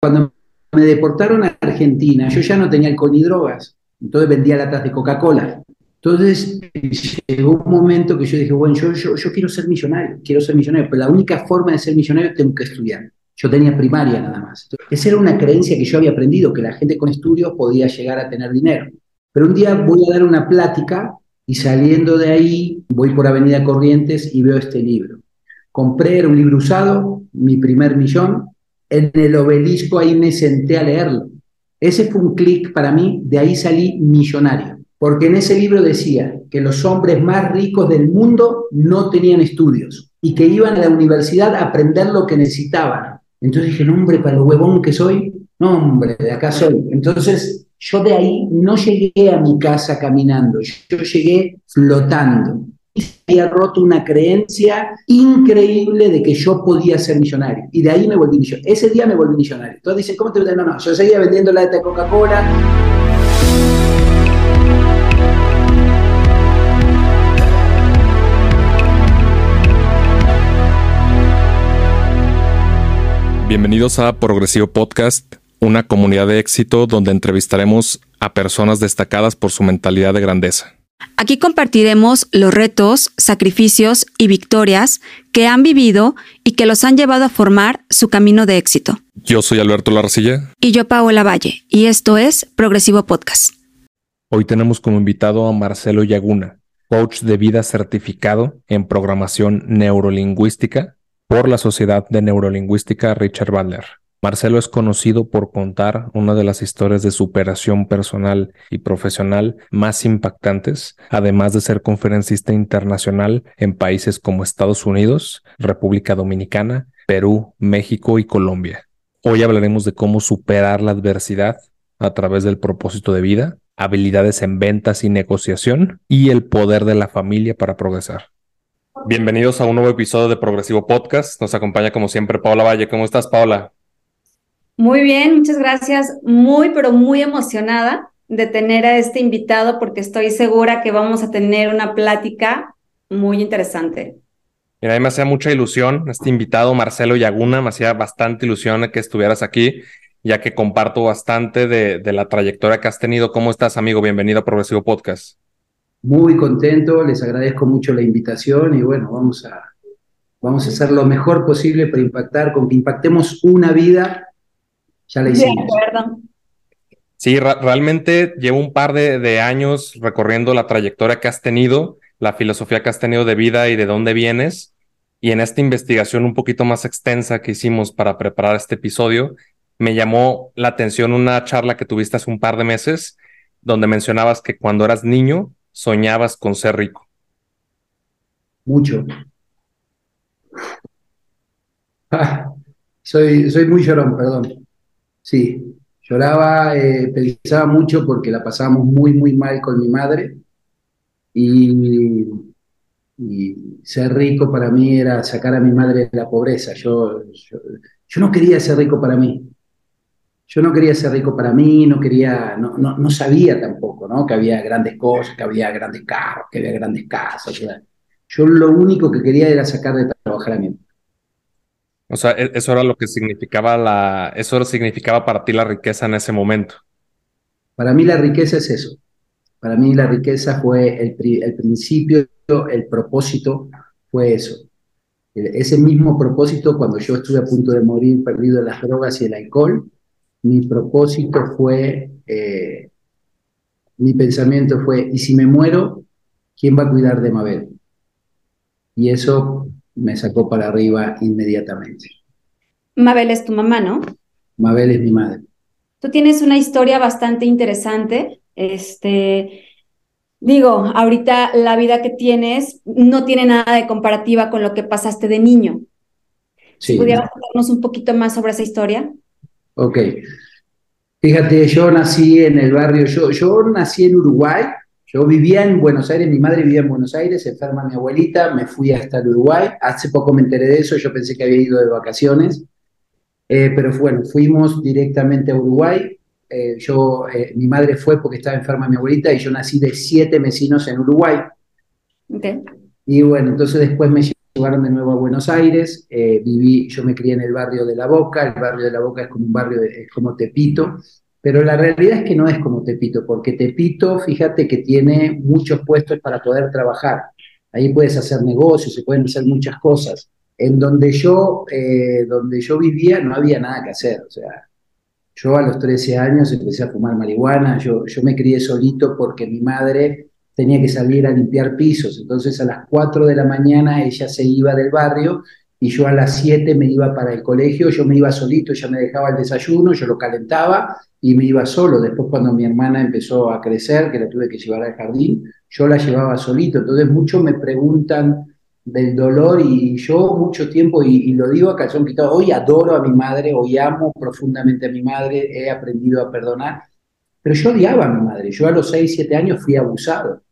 cuando me deportaron a Argentina, yo ya no tenía alcohol ni drogas, entonces vendía latas de Coca-Cola. Entonces llegó un momento que yo dije, bueno, yo, quiero ser millonario, quiero ser millonario, pero la única forma de ser millonario tengo que estudiar. Yo tenía primaria nada más. esa era una creencia que yo había aprendido, que la gente con estudios podía llegar a tener dinero. Pero un día voy a dar una plática y saliendo de ahí voy por Avenida Corrientes y veo este libro. Compré, era un libro usado, mi primer millón, en el obelisco ahí me senté a leerlo. Ese fue un clic para mí, de ahí salí millonario, porque en ese libro decía que los hombres más ricos del mundo no tenían estudios y que iban a la universidad a aprender lo que necesitaban. Entonces dije, no, hombre, para lo huevón que soy, no, hombre, de acá soy. Entonces yo de ahí no llegué a mi casa caminando, yo llegué flotando había roto una creencia increíble de que yo podía ser millonario. Y de ahí me volví millonario. Ese día me volví millonario. Todos dicen, ¿cómo te No, no, yo seguía vendiendo la de Coca-Cola. Bienvenidos a Progresivo Podcast, una comunidad de éxito donde entrevistaremos a personas destacadas por su mentalidad de grandeza. Aquí compartiremos los retos, sacrificios y victorias que han vivido y que los han llevado a formar su camino de éxito. Yo soy Alberto Larcilla. Y yo Paola Valle, y esto es Progresivo Podcast. Hoy tenemos como invitado a Marcelo Yaguna, coach de vida certificado en programación neurolingüística por la Sociedad de Neurolingüística Richard Bandler. Marcelo es conocido por contar una de las historias de superación personal y profesional más impactantes, además de ser conferencista internacional en países como Estados Unidos, República Dominicana, Perú, México y Colombia. Hoy hablaremos de cómo superar la adversidad a través del propósito de vida, habilidades en ventas y negociación y el poder de la familia para progresar. Bienvenidos a un nuevo episodio de Progresivo Podcast. Nos acompaña como siempre Paola Valle. ¿Cómo estás, Paola? Muy bien, muchas gracias. Muy, pero muy emocionada de tener a este invitado porque estoy segura que vamos a tener una plática muy interesante. Mira, a mí me hacía mucha ilusión este invitado, Marcelo Yaguna, me hacía bastante ilusión que estuvieras aquí, ya que comparto bastante de, de la trayectoria que has tenido. ¿Cómo estás, amigo? Bienvenido a Progresivo Podcast. Muy contento, les agradezco mucho la invitación y bueno, vamos a, vamos a hacer lo mejor posible para impactar, con que impactemos una vida ya la hicimos. Sí, realmente llevo un par de, años recorriendo la trayectoria que has tenido, la filosofía que has tenido de vida y de dónde vienes. Y en esta investigación un poquito más extensa que hicimos para preparar este episodio, me llamó la atención una charla que tuviste hace un par de meses, donde mencionabas que cuando eras niño soñabas con ser rico. Mucho. Ah, soy, soy muy llorón, perdón. Sí, lloraba, eh, pensaba mucho porque la pasábamos muy, muy mal con mi madre y, ser rico para mí era sacar a mi madre de la pobreza. Yo, yo, no quería ser rico para mí. Yo no quería ser rico para mí, no quería, no, no, no sabía tampoco, ¿no? Que había grandes cosas, que había grandes carros, que había grandes casas. Yo lo único que quería era sacar de trabajar a mi madre. O sea, e-, eso era lo que significaba la, eso significaba para ti la riqueza en ese momento. Para mí la riqueza es eso. Para mí la riqueza fue el, el principio, el propósito fue eso. Ese mismo propósito, cuando yo estuve a punto de morir perdido en las drogas y el alcohol, mi propósito fue, eh, mi pensamiento fue, ¿y si me muero, quién va a cuidar de Mabel? Y eso me sacó para arriba inmediatamente. Mabel es tu mamá, ¿no? Mabel es mi madre. Tú tienes una historia bastante interesante. Este, digo, ahorita la vida que tienes no tiene nada de comparativa con lo que pasaste de niño. Sí. ¿Pudieras contarnos un poquito más sobre esa historia? Ok. Fíjate, yo nací en el barrio, yo, yo nací en Uruguay, yo vivía en Buenos Aires, mi madre vivía en Buenos Aires, enferma mi abuelita, me fui hasta el Uruguay. Hace poco me enteré de eso, yo pensé que había ido de vacaciones. Eh, pero bueno, fuimos directamente a Uruguay. Eh, yo, eh, mi madre fue porque estaba enferma mi abuelita y yo nací de siete vecinos en Uruguay. Y bueno, entonces después me llevaron de nuevo a Buenos Aires, viví, yo me crié en el barrio de La Boca, el barrio de La Boca es como un barrio, de, es como Tepito, pero la realidad es que no es como Tepito, porque Tepito, fíjate que tiene muchos puestos para poder trabajar. Ahí puedes hacer negocios, se pueden hacer muchas cosas. En donde yo, eh, donde yo vivía no había nada que hacer. O sea, yo a los 13 años empecé a fumar marihuana, yo, yo me crié solito porque mi madre tenía que salir a limpiar pisos. Entonces a las 4 de la mañana ella se iba del barrio y yo a las 7 me iba para el colegio, yo me iba solito, ella me dejaba el desayuno, yo lo calentaba y me iba solo. Después cuando mi hermana empezó a crecer, que la tuve que llevar al jardín, yo la llevaba solito. Entonces muchos me preguntan del dolor y yo mucho tiempo, y, lo digo a calzón quitado, hoy adoro a mi madre, hoy amo profundamente a mi madre, he aprendido a perdonar, pero yo odiaba a mi madre, yo a los 6, 7 años fui abusado.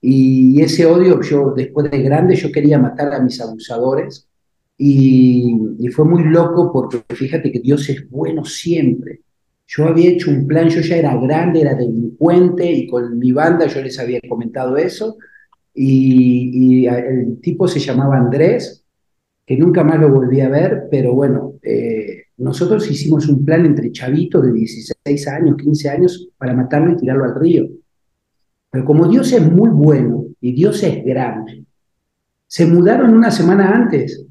Y ese odio, yo después de grande, yo quería matar a mis abusadores. Y, fue muy loco porque fíjate que Dios es bueno siempre. Yo había hecho un plan, yo ya era grande, era delincuente y con mi banda yo les había comentado eso. Y, el tipo se llamaba Andrés, que nunca más lo volví a ver, pero bueno, eh, nosotros hicimos un plan entre chavitos de 16 años, 15 años, para matarlo y tirarlo al río. Pero como Dios es muy bueno y Dios es grande, se mudaron una semana antes.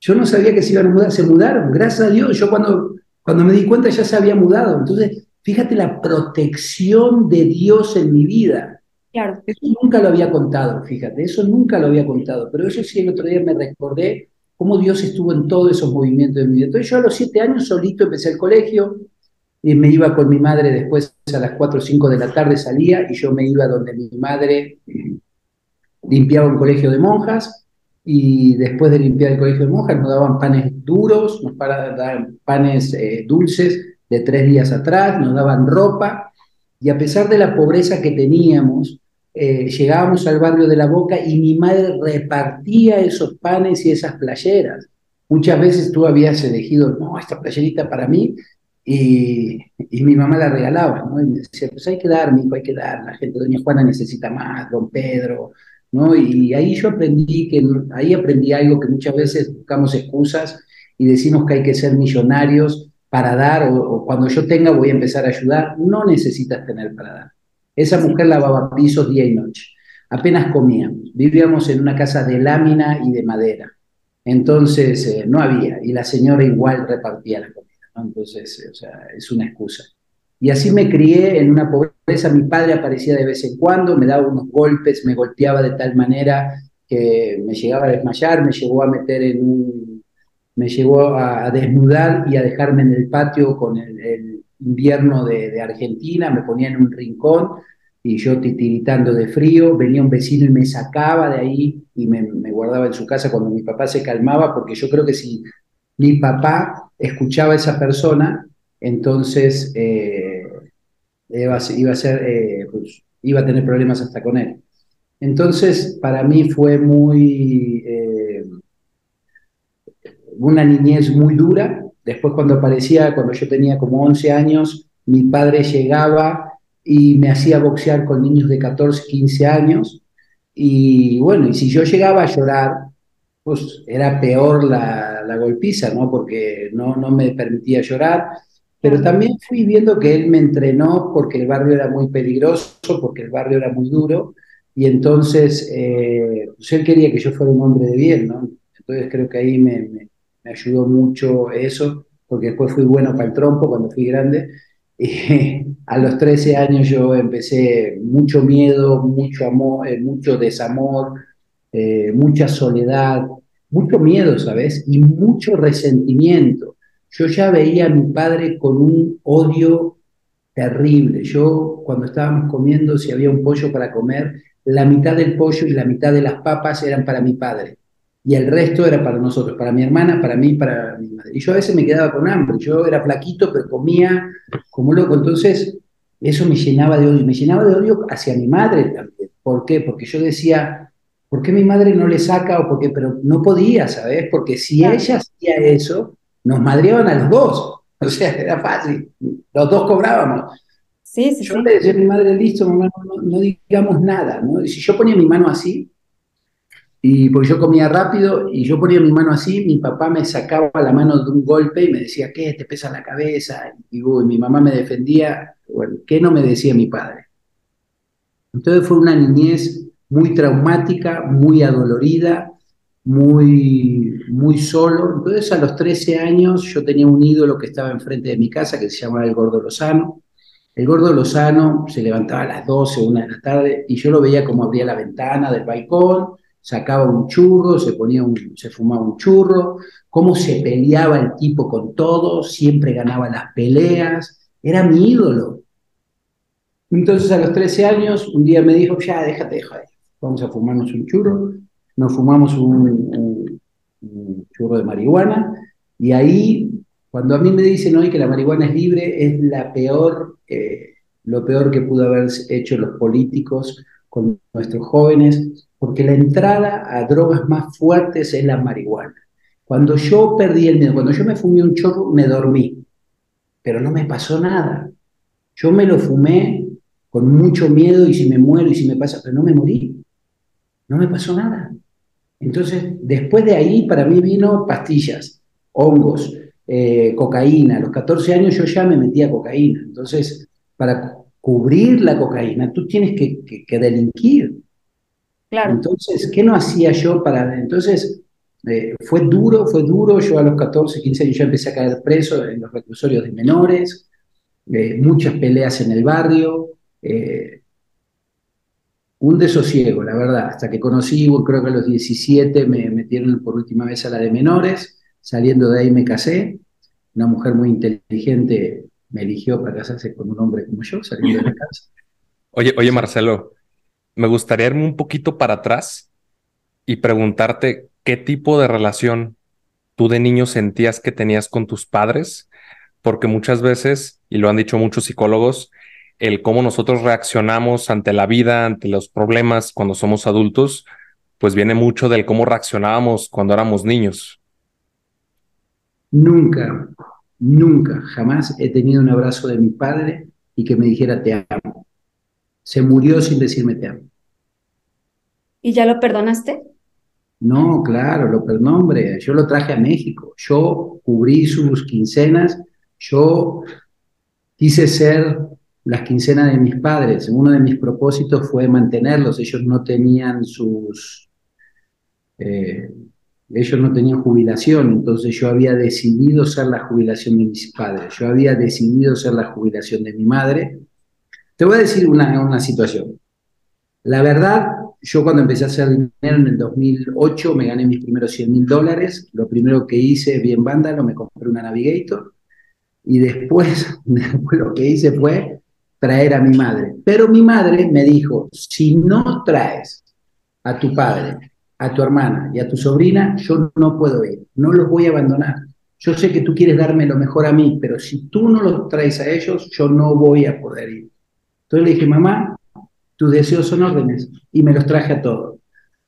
Yo no sabía que se iban a mudar, se mudaron, gracias a Dios. Yo cuando, cuando me di cuenta ya se había mudado. Entonces, fíjate la protección de Dios en mi vida. Claro. Eso nunca lo había contado, fíjate, eso nunca lo había contado. Pero eso sí, el otro día me recordé cómo Dios estuvo en todos esos movimientos de mi vida. Entonces yo a los siete años solito empecé el colegio, y me iba con mi madre después a las 4 o 5 de la tarde salía y yo me iba donde mi madre limpiaba un colegio de monjas y después de limpiar el colegio de monjas nos daban panes duros, nos daban panes eh, dulces de tres días atrás, nos daban ropa y a pesar de la pobreza que teníamos, eh, llegábamos al barrio de la Boca y mi madre repartía esos panes y esas playeras. Muchas veces tú habías elegido, no, esta playerita para mí, y, mi mamá la regalaba, ¿no? Y me decía, pues hay que dar, mi hijo, hay que dar, la gente, doña Juana necesita más, don Pedro, ¿no? Y ahí yo aprendí que, ahí aprendí algo que muchas veces buscamos excusas y decimos que hay que ser millonarios para dar, o, cuando yo tenga voy a empezar a ayudar, no necesitas tener para dar. Esa mujer lavaba pisos día y noche, apenas comíamos, vivíamos en una casa de lámina y de madera, entonces eh, no había, y la señora igual repartía la comida. Entonces, o sea, es una excusa. Y así me crié en una pobreza. Mi padre aparecía de vez en cuando, me daba unos golpes, me golpeaba de tal manera que me llegaba a desmayar, me llegó a meter en un, me llegó a, desnudar y a dejarme en el patio con el, invierno de, Argentina, me ponía en un rincón y yo titiritando de frío, venía un vecino y me sacaba de ahí y me, guardaba en su casa cuando mi papá se calmaba, porque yo creo que si mi papá escuchaba a esa persona, entonces eh, iba, a eh, pues, iba a tener problemas hasta con él. Entonces, para mí fue muy, eh, una niñez muy dura. Después cuando aparecía, cuando yo tenía como 11 años, mi padre llegaba y me hacía boxear con niños de 14, 15 años. Y bueno, y si yo llegaba a llorar, pues era peor la, la golpiza, ¿no? Porque no, no me permitía llorar. Pero también fui viendo que él me entrenó porque el barrio era muy peligroso, porque el barrio era muy duro, y entonces eh, pues él quería que yo fuera un hombre de bien, ¿no? Entonces creo que ahí me, me, ayudó mucho eso, porque después fui bueno para el trompo cuando fui grande. Y a los 13 años yo empecé mucho miedo, mucho amor, eh, mucho desamor, eh, mucha soledad, mucho miedo, ¿sabes? Y mucho resentimiento. Yo ya veía a mi padre con un odio terrible. Yo, cuando estábamos comiendo, si había un pollo para comer, la mitad del pollo y la mitad de las papas eran para mi padre. Y el resto era para nosotros, para mi hermana, para mí, para mi madre. Y yo a veces me quedaba con hambre. Yo era flaquito, pero comía como loco. Entonces, eso me llenaba de odio. Me llenaba de odio hacia mi madre también. ¿Por qué? Porque yo decía, ¿por qué mi madre no le saca? O porque, pero no podía, ¿sabes? Porque si ella hacía eso, nos madreaban a los dos. O sea, era fácil. Los dos cobrábamos. Sí, sí, yo le decía a mi madre, listo, mamá, no, digamos nada. ¿no? Y si yo ponía mi mano así, Y porque yo comía rápido y yo ponía mi mano así, mi papá me sacaba la mano de un golpe y me decía, ¿qué? ¿Te pesa la cabeza? Y, mi mamá me defendía. Bueno, ¿qué no me decía mi padre? Entonces fue una niñez muy traumática, muy adolorida, muy, muy solo. Entonces a los 13 años yo tenía un ídolo que estaba enfrente de mi casa que se llamaba el Gordo Lozano. El Gordo Lozano se levantaba a las 12, una de la tarde y yo lo veía como abría la ventana del balcón, sacaba un churro, se, ponía un, se fumaba un churro, cómo se peleaba el tipo con todo, siempre ganaba las peleas, era mi ídolo. Entonces a los 13 años, un día me dijo, ya, déjate de joder, vamos a fumarnos un churro, nos fumamos un, churro de marihuana, y ahí, cuando a mí me dicen hoy que la marihuana es libre, es la peor, eh, lo peor que pudo haber hecho los políticos con nuestros jóvenes, porque la entrada a drogas más fuertes es la marihuana. Cuando yo perdí el miedo, cuando yo me fumé un chorro, me dormí, pero no me pasó nada. Yo me lo fumé con mucho miedo y si me muero y si me pasa, pero no me morí, no me pasó nada. Entonces, después de ahí, para mí vino pastillas, hongos, eh, cocaína. A los 14 años yo ya me metía cocaína. Entonces, para cubrir la cocaína, tú tienes que, delinquir. Claro. Entonces, ¿qué no hacía yo para...? Entonces, eh, fue duro, fue duro. Yo a los 14, 15 años ya empecé a caer preso en los reclusorios de menores, eh, muchas peleas en el barrio, eh, un desosiego, la verdad, hasta que conocí, creo que a los 17 me metieron por última vez a la de menores, saliendo de ahí me casé, una mujer muy inteligente me eligió para casarse con un hombre como yo, saliendo de la casa. Oye, oye Marcelo, me gustaría irme un poquito para atrás y preguntarte qué tipo de relación tú de niño sentías que tenías con tus padres, porque muchas veces, y lo han dicho muchos psicólogos, el cómo nosotros reaccionamos ante la vida, ante los problemas cuando somos adultos, pues viene mucho del cómo reaccionábamos cuando éramos niños. Nunca, nunca, jamás he tenido un abrazo de mi padre y que me dijera te amo. Se murió sin decirme te amo. ¿Y ya lo perdonaste? No, claro, lo perdono, hombre. Yo lo traje a México. Yo cubrí sus quincenas. Yo quise ser las quincenas de mis padres. Uno de mis propósitos fue mantenerlos. Ellos no tenían sus... Eh, ellos no tenían jubilación, entonces yo había decidido ser la jubilación de mis padres. Yo había decidido ser la jubilación de mi madre. Te voy a decir una, una situación. La verdad, yo cuando empecé a hacer dinero en el 2008 me gané mis primeros 100 mil dólares. Lo primero que hice, bien vándalo, me compré una Navigator. Y después, después lo que hice fue traer a mi madre. Pero mi madre me dijo, si no traes a tu padre, a tu hermana y a tu sobrina, yo no puedo ir, no los voy a abandonar. Yo sé que tú quieres darme lo mejor a mí, pero si tú no los traes a ellos, yo no voy a poder ir. Entonces le dije, mamá, tus deseos son órdenes, y me los traje a todos.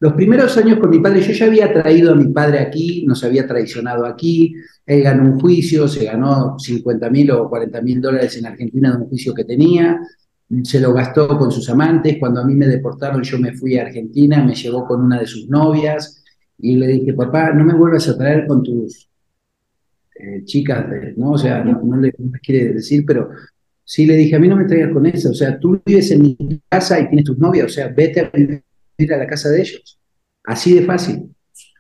Los primeros años con mi padre, yo ya había traído a mi padre aquí, nos había traicionado aquí, él ganó un juicio, se ganó 50 mil o 40 mil dólares en Argentina de un juicio que tenía, se lo gastó con sus amantes, cuando a mí me deportaron yo me fui a Argentina, me llevó con una de sus novias y le dije, papá, no me vuelvas a traer con tus eh, chicas, ¿no? O sea, no, le quiere decir, pero sí le dije, a mí no me traigas con eso, o sea, tú vives en mi casa y tienes tus novias, o sea, vete a vivir ir a la casa de ellos. Así de fácil.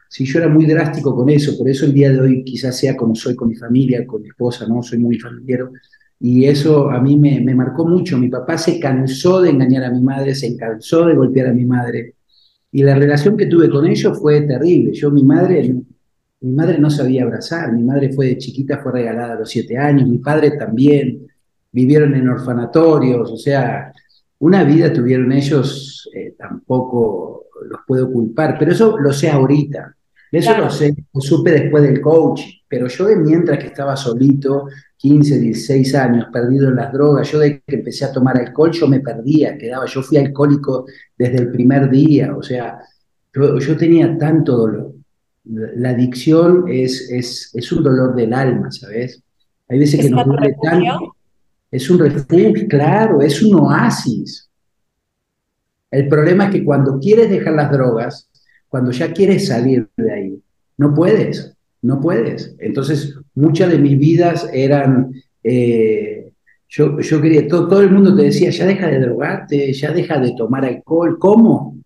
Si yo era muy drástico con eso, por eso el día de hoy quizás sea como soy con mi familia, con mi esposa, ¿no? Soy muy familiar. Y eso a mí me, me marcó mucho. Mi papá se cansó de engañar a mi madre, se cansó de golpear a mi madre. Y la relación que tuve con ellos fue terrible. Yo, mi madre, mi madre no sabía abrazar. Mi madre fue de chiquita, fue regalada a los siete años. Mi padre también. Vivieron en orfanatorios. O sea, una vida tuvieron ellos, eh, tampoco los puedo culpar, pero eso lo sé ahorita. Eso lo sé, lo supe después del coach, pero yo de mientras que estaba solito, 15, 16 años, perdido en las drogas, yo de que empecé a tomar alcohol, yo me perdía, quedaba, yo fui alcohólico desde el primer día, o sea, yo, tenía tanto dolor. La adicción es, es, es, un dolor del alma, ¿sabes? Hay veces que nos duele tanto. Es un refugio, claro, es un oasis. El problema es que cuando quieres dejar las drogas, cuando ya quieres salir de ahí, no puedes, no puedes. Entonces, muchas de mis vidas eran, eh, yo, yo quería, todo, todo el mundo te decía, ya deja de drogarte, ya deja de tomar alcohol. ¿Cómo?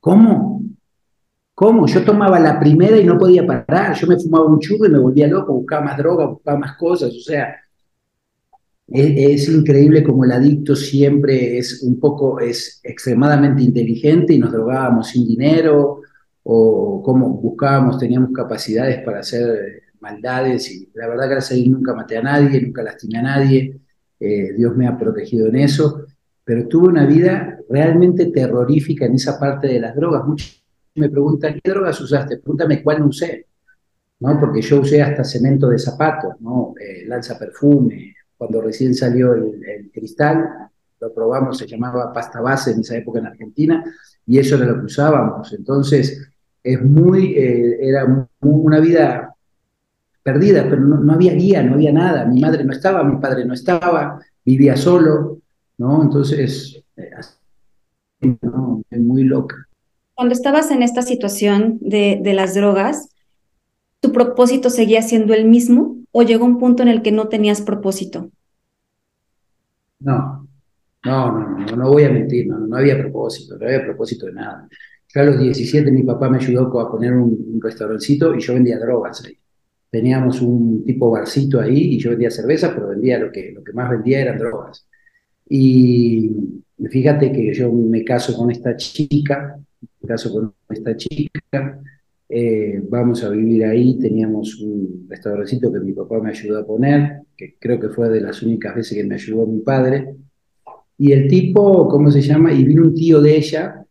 ¿Cómo? ¿Cómo? Yo tomaba la primera y no podía parar. Yo me fumaba un churro y me volvía loco, buscaba más droga, buscaba más cosas. O sea, es, increíble como el adicto siempre es un poco, es extremadamente inteligente y nos drogábamos sin dinero o como buscábamos, teníamos capacidades para hacer maldades y la verdad gracias a Dios nunca maté a nadie, nunca lastimé a nadie, eh, Dios me ha protegido en eso, pero tuve una vida realmente terrorífica en esa parte de las drogas. Muchos me preguntan, ¿qué drogas usaste? Pregúntame cuál no usé, ¿no? Porque yo usé hasta cemento de zapatos, ¿no? Eh, lanza perfume, cuando recién salió el, cristal, lo probamos, se llamaba pasta base en esa época en Argentina, y eso era lo que usábamos. Entonces, es muy, eh, era una vida perdida, pero no, había guía, no había nada. Mi madre no estaba, mi padre no estaba, vivía solo, ¿no? Entonces, eh, muy loca. Cuando estabas en esta situación de, de las drogas, ¿tu propósito seguía siendo el mismo o llegó un punto en el que no tenías propósito? No, no, no, no, no voy a mentir, no, no había propósito, no había propósito de nada. Yo a los 17 mi papá me ayudó a poner un, restaurancito y yo vendía drogas ahí. Teníamos un tipo barcito ahí y yo vendía cerveza, pero vendía lo que, lo que más vendía eran drogas. Y fíjate que yo me caso con esta chica, me caso con esta chica, eh, vamos a vivir ahí, teníamos un restaurancito que mi papá me ayudó a poner, que creo que fue de las únicas veces que me ayudó mi padre, y el tipo, ¿cómo se llama? Y vino un tío de ella,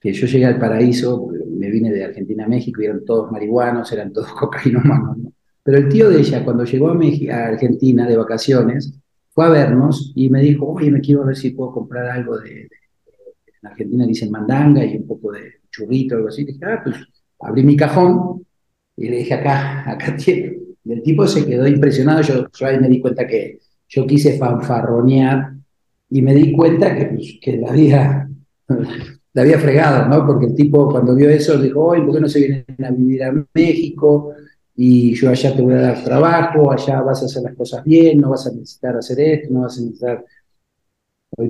que yo llegué al paraíso, me vine de Argentina a México y eran todos marihuanos, eran todos cocainómanos, ¿no? Pero el tío de ella, cuando llegó a, Argentina de vacaciones, fue a vernos y me dijo, oye, me quiero ver si puedo comprar algo de, en Argentina dicen mandanga y un poco de churrito, algo así. Dije, ah, pues abrí mi cajón y le dije acá, acá tiene. Y el tipo se quedó impresionado, yo, ahí me di cuenta que yo quise fanfarronear y me di cuenta que, que la había, la había fregado, ¿no? Porque el tipo cuando vio eso dijo, oye, ¿por qué no se vienen a vivir a México? Y yo allá te voy a dar trabajo, allá vas a hacer las cosas bien, no vas a necesitar hacer esto, no vas a necesitar...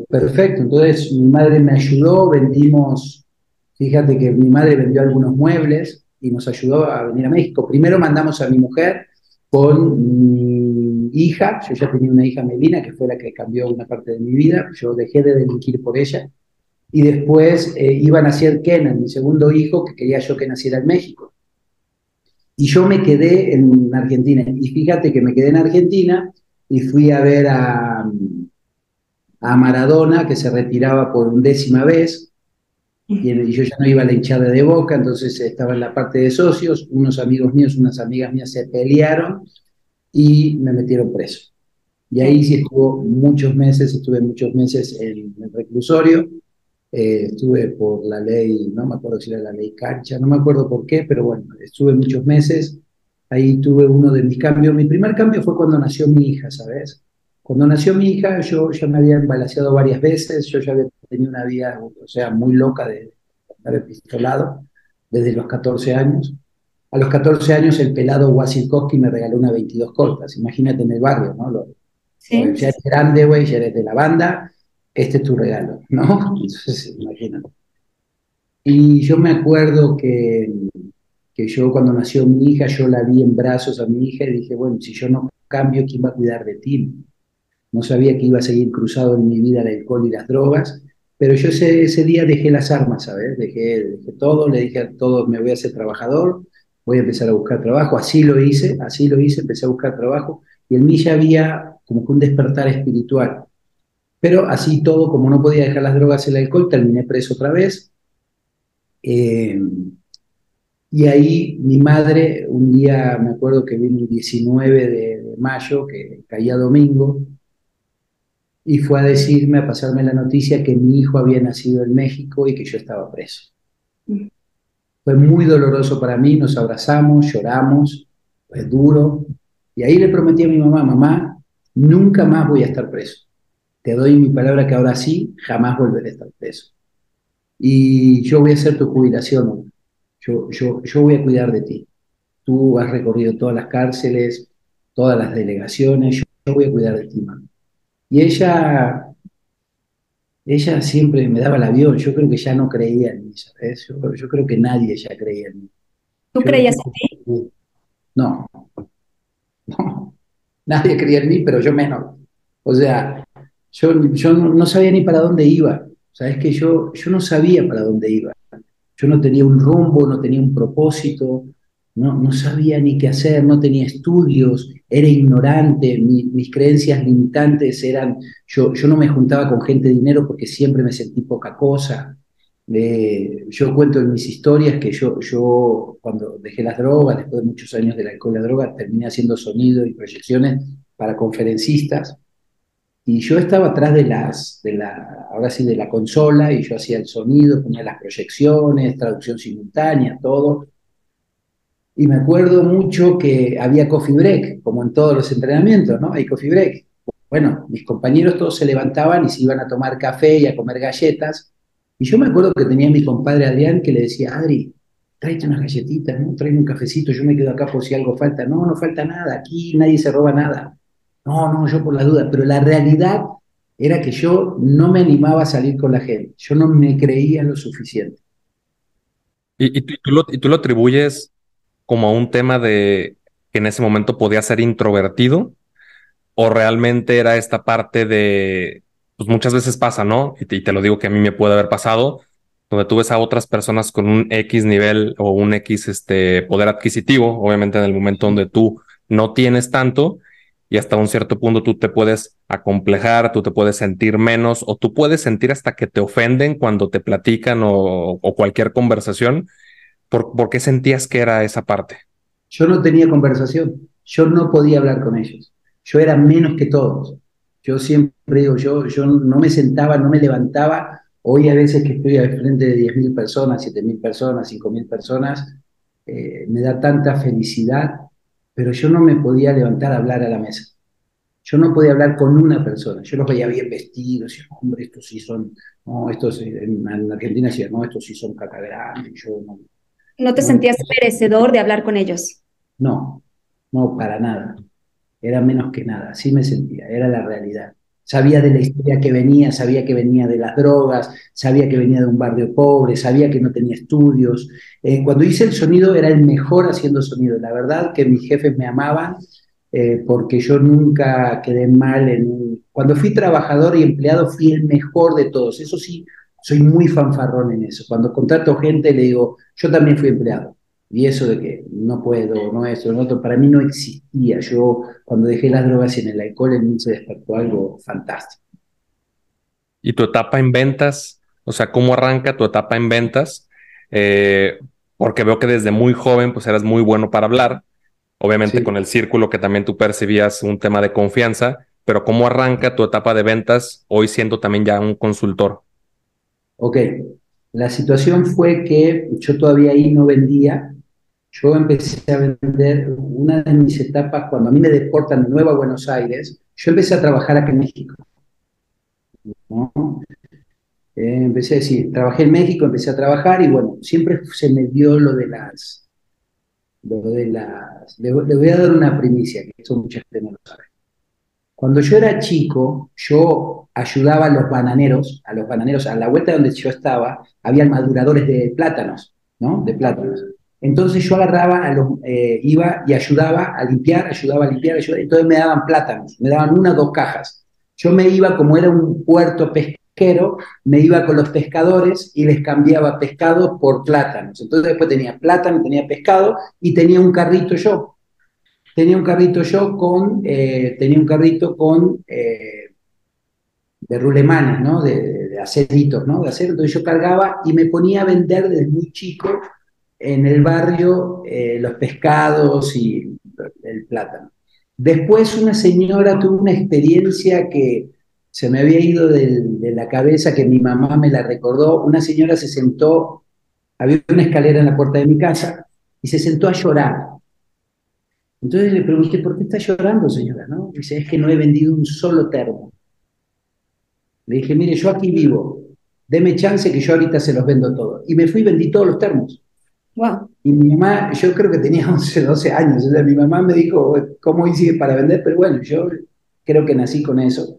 Perfecto, entonces mi madre me ayudó, vendimos Fíjate que mi madre vendió algunos muebles y nos ayudó a venir a México. Primero mandamos a mi mujer con mi hija, yo ya tenía una hija Melina, que fue la que cambió una parte de mi vida, yo dejé de delinquir por ella, y después eh, iba a nacer Kenan, mi segundo hijo, que quería yo que naciera en México. Y yo me quedé en Argentina, y fíjate que me quedé en Argentina y fui a ver a, a Maradona, que se retiraba por undécima vez, y yo ya no iba a la hinchada de boca, entonces estaba en la parte de socios, unos amigos míos, unas amigas mías se pelearon y me metieron preso. Y ahí sí estuvo muchos meses, estuve muchos meses en el reclusorio, eh, estuve por la ley, no me acuerdo si era la ley cancha, no me acuerdo por qué, pero bueno, estuve muchos meses, ahí tuve uno de mis cambios, mi primer cambio fue cuando nació mi hija, ¿sabes? Cuando nació mi hija, yo ya me había embalaseado varias veces, yo ya había tenido una vida, o sea, muy loca de estar epistolado desde los 14 años. A los 14 años el pelado Wasilkowski me regaló una 22 cortas, imagínate en el barrio, ¿no? Lo, ¿Sí? Ya eres grande, güey, ya eres de la banda, este es tu regalo, ¿no? Entonces, imagínate. Y yo me acuerdo que, que yo cuando nació mi hija, yo la vi en brazos a mi hija y dije, bueno, si yo no cambio, ¿quién va a cuidar de ti? No sabía que iba a seguir cruzado en mi vida el alcohol y las drogas, pero yo ese, ese día dejé las armas, ¿sabes? Dejé, dejé todo, le dije a todos, me voy a hacer trabajador, voy a empezar a buscar trabajo, así lo hice, así lo hice, empecé a buscar trabajo, y en mí ya había como que un despertar espiritual. Pero así todo, como no podía dejar las drogas y el alcohol, terminé preso otra vez. Eh, y ahí mi madre, un día, me acuerdo que vino el 19 de, de mayo, que caía domingo, y fue a decirme, a pasarme la noticia que mi hijo había nacido en México y que yo estaba preso. Mm. Fue muy doloroso para mí, nos abrazamos, lloramos, fue duro. Y ahí le prometí a mi mamá, mamá, nunca más voy a estar preso. Te doy mi palabra que ahora sí, jamás volveré a estar preso. Y yo voy a hacer tu jubilación. yo, yo, yo voy a cuidar de ti. Tú has recorrido todas las cárceles, todas las delegaciones, yo, voy a cuidar de ti, mamá. Y ella, ella siempre me daba el avión, yo creo que ya no creía en mí, ¿sabes? Yo, creo que nadie ya creía en mí. ¿Tú creías en ti? No, no, nadie creía en mí, pero yo menos. O sea, yo, yo no, sabía ni para dónde iba. Sabes que yo, yo no sabía para dónde iba. Yo no tenía un rumbo, no tenía un propósito, no, no sabía ni qué hacer, no tenía estudios, era ignorante, mis creencias limitantes eran, yo, yo no me juntaba con gente de dinero porque siempre me sentí poca cosa. Eh, yo cuento en mis historias que yo, yo cuando dejé las drogas, después de muchos años del alcohol y la droga, terminé haciendo sonido y proyecciones para conferencistas. Y yo estaba atrás de las, de la, ahora sí, de la consola y yo hacía el sonido, ponía las proyecciones, traducción simultánea, todo. Y me acuerdo mucho que había coffee break, como en todos los entrenamientos, ¿no? Hay coffee break. Bueno, mis compañeros todos se levantaban y se iban a tomar café y a comer galletas. Y yo me acuerdo que tenía a mi compadre Adrián que le decía, Adri, tráete unas galletitas. Tráeme un cafecito, yo me quedo acá por si algo falta. No, no falta nada, aquí nadie se roba nada. No, no, yo por la duda. Pero la realidad era que yo no me animaba a salir con la gente. Yo no me creía lo suficiente. ¿Y, y, tú, lo, y tú lo atribuyes como un tema de que en ese momento podía ser introvertido o realmente era esta parte de, pues muchas veces pasa, ¿no? Y te, lo digo que a mí me puede haber pasado, donde tú ves a otras personas con un X nivel o un X este, poder adquisitivo, obviamente en el momento donde tú no tienes tanto y hasta un cierto punto tú te puedes acomplejar, tú te puedes sentir menos o tú puedes sentir hasta que te ofenden cuando te platican o, o cualquier conversación ¿Por, qué sentías que era esa parte? Yo no tenía conversación, yo no podía hablar con ellos, yo era menos que todos. Yo siempre digo, yo, yo no me sentaba, no me levantaba. Hoy a veces que estoy al frente de 10.000 personas, 7.000 personas, 5.000 personas, eh, me da tanta felicidad, pero yo no me podía levantar a hablar a la mesa. Yo no podía hablar con una persona. Yo los veía bien vestidos, y hombre, estos sí son, no, estos en, Argentina decían, no, estos sí son caca yo no, ¿No te sentías merecedor de hablar con ellos? No, no, para nada. Era menos que nada, así me sentía, era la realidad. Sabía de la historia que venía, sabía que venía de las drogas, sabía que venía de un barrio pobre, sabía que no tenía estudios. Eh, cuando hice el sonido era el mejor haciendo sonido. La verdad que mis jefes me amaban eh, porque yo nunca quedé mal en Cuando fui trabajador y empleado fui el mejor de todos. Eso sí, soy muy fanfarrón en eso. Cuando contrato gente le digo, yo también fui empleado. Y eso de que no puedo, no eso, no otro, para mí no existía. Yo cuando dejé las drogas y en el alcohol en mí se despertó algo fantástico. ¿Y tu etapa en ventas? O sea, ¿cómo arranca tu etapa en ventas? Eh, porque veo que desde muy joven pues eras muy bueno para hablar. Obviamente con el círculo que también tú percibías un tema de confianza, pero ¿cómo arranca tu etapa de ventas hoy siendo también ya un consultor? Ok, la situación fue que yo todavía ahí no vendía. Yo empecé a vender una de mis etapas cuando a mí me deportan de Nueva Buenos Aires. Yo empecé a trabajar aquí en México. Eh, empecé a decir, trabajé en México, empecé a trabajar y bueno, siempre se me dio lo de las. Lo de las. Le, le voy a dar una primicia, que esto mucha gente no lo sabe. Cuando yo era chico, yo ayudaba a los bananeros, a los bananeros, a la vuelta donde yo estaba, había maduradores de plátanos, ¿no? De plátanos. Entonces yo agarraba, a los, eh, iba y ayudaba a limpiar, ayudaba a limpiar, ayudaba, entonces me daban plátanos, me daban una o dos cajas. Yo me iba, como era un puerto pesquero, me iba con los pescadores y les cambiaba pescado por plátanos. Entonces después tenía plátano, tenía pescado y tenía un carrito yo tenía un carrito yo con, eh, tenía un carrito con, eh, de rulemanes, ¿no? De, aceritos, ¿no? De acero, entonces yo cargaba y me ponía a vender desde muy chico en el barrio eh, los pescados y el plátano. Después una señora tuvo una experiencia que se me había ido de la cabeza, que mi mamá me la recordó. Una señora se sentó, había una escalera en la puerta de mi casa, y se sentó a llorar entonces le pregunté, ¿por qué está llorando, señora? ¿No? Dice, es que no he vendido un solo termo. Le dije, mire, yo aquí vivo, deme chance que yo ahorita se los vendo todos. Y me fui y vendí todos los termos. Wow. Y mi mamá, yo creo que tenía 11, 12 años, o sea, mi mamá me dijo, ¿cómo hice para vender? Pero bueno, yo creo que nací con eso.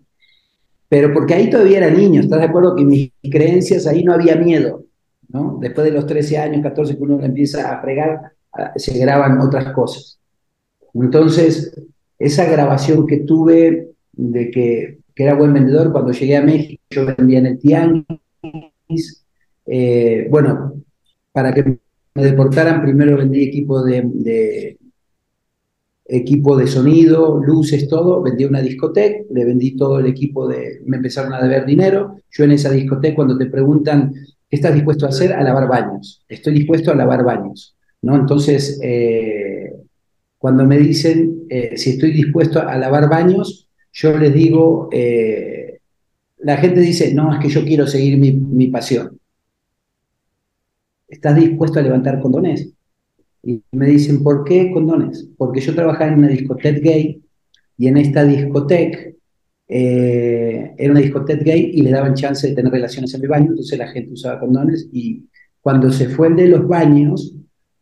Pero porque ahí todavía era niño, ¿estás de acuerdo? Que mis creencias, ahí no había miedo, ¿no? Después de los 13 años, 14, que uno empieza a fregar, se graban otras cosas. Entonces, esa grabación que tuve de que, era buen vendedor, cuando llegué a México, yo vendía en el Tianguis, eh, bueno, para que me deportaran, primero vendí equipo de, equipo de sonido, luces, todo, vendí una discoteca, le vendí todo el equipo de, me empezaron a deber dinero, yo en esa discoteca cuando te preguntan, ¿qué estás dispuesto a hacer? A lavar baños, estoy dispuesto a lavar baños, ¿no? Entonces, eh, cuando me dicen eh, si estoy dispuesto a lavar baños, yo les digo, eh, la gente dice, no, es que yo quiero seguir mi, mi pasión. ¿estás dispuesto a levantar condones? Y me dicen, ¿por qué condones? Porque yo trabajaba en una discoteca gay y en esta discoteca eh, era una discoteca gay y le daban chance de tener relaciones en el baño, entonces la gente usaba condones y cuando se fue el de los baños,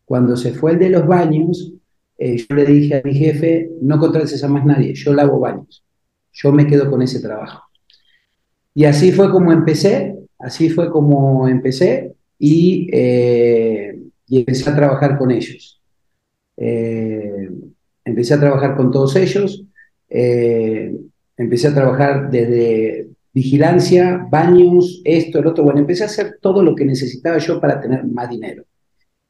cuando se fue el de los baños, eh, yo le dije a mi jefe, no contrates a más nadie, yo lavo baños, yo me quedo con ese trabajo. Y así fue como empecé, así fue como empecé, eh, y, empecé a trabajar con ellos. Eh, empecé a trabajar con todos ellos, eh, empecé a trabajar desde vigilancia, baños, esto, el otro, bueno, empecé a hacer todo lo que necesitaba yo para tener más dinero.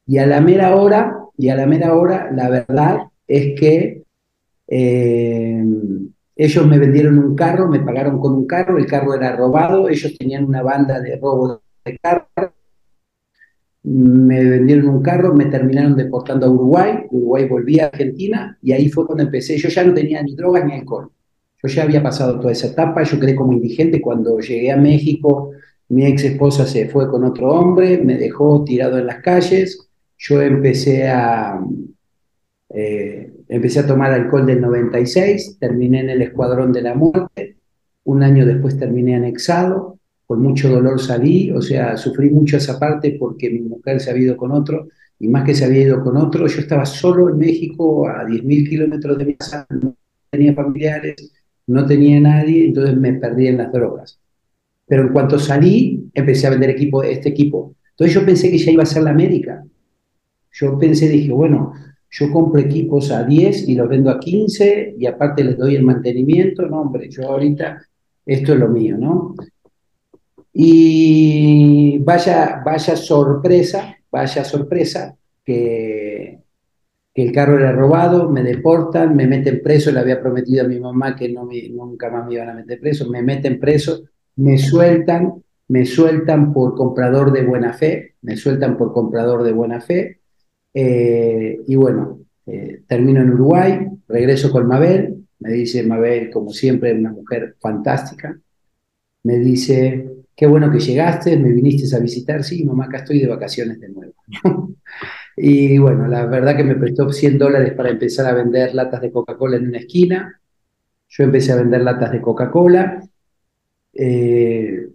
Y a la mera hora, y a la mera hora, la verdad es que ellos me vendieron un carro, me pagaron con un carro, el carro era robado, ellos tenían una banda de robo de carro, me vendieron un carro, me terminaron deportando a Uruguay, Uruguay volví a Argentina y ahí fue cuando empecé. Yo ya no tenía ni drogas ni alcohol. Yo ya había pasado toda esa etapa, yo quedé como indigente cuando llegué a México. Mi ex esposa se fue con otro hombre, me dejó tirado en las calles. Yo empecé a, eh, empecé a tomar alcohol del 96, terminé en el Escuadrón de la Muerte. Un año después terminé anexado con mucho dolor salí, o sea, sufrí mucho esa parte porque mi mujer se había ido con otro, y más que se había ido con otro, yo estaba solo en México a 10.000 kilómetros de mi casa, no tenía familiares, no tenía nadie, entonces me perdí en las drogas. Pero en cuanto salí, empecé a vender equipo, este equipo. Entonces yo pensé que ya iba a ser la América. Yo pensé, dije, bueno, yo compro equipos a 10 y los vendo a 15 y aparte les doy el mantenimiento. No, hombre, yo ahorita, esto es lo mío, ¿no? Y vaya, vaya sorpresa, vaya sorpresa que, que, el carro era robado, me deportan, me meten preso, le había prometido a mi mamá que no nunca más me iban a meter preso, me meten preso, me sueltan, me sueltan por comprador de buena fe, me sueltan por comprador de buena fe, eh, y bueno, eh, termino en Uruguay, regreso con Mabel, me dice Mabel, como siempre, una mujer fantástica, me dice, qué bueno que llegaste, me viniste a visitar, sí, mamá, acá estoy de vacaciones de nuevo. y bueno, la verdad que me prestó 100 dólares para empezar a vender latas de Coca-Cola en una esquina. Yo empecé a vender latas de Coca-Cola. Eh,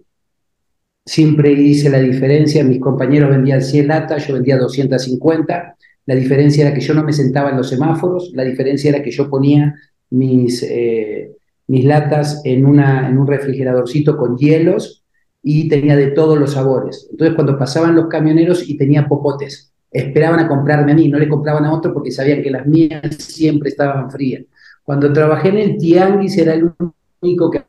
siempre hice la diferencia, mis compañeros vendían 100 latas, yo vendía 250. La diferencia era que yo no me sentaba en los semáforos, la diferencia era que yo ponía mis, eh, mis latas en, una, en un refrigeradorcito con hielos y tenía de todos los sabores. Entonces cuando pasaban los camioneros y tenía popotes, esperaban a comprarme a mí, no le compraban a otro porque sabían que las mías siempre estaban frías. Cuando trabajé en el Tianguis era el único que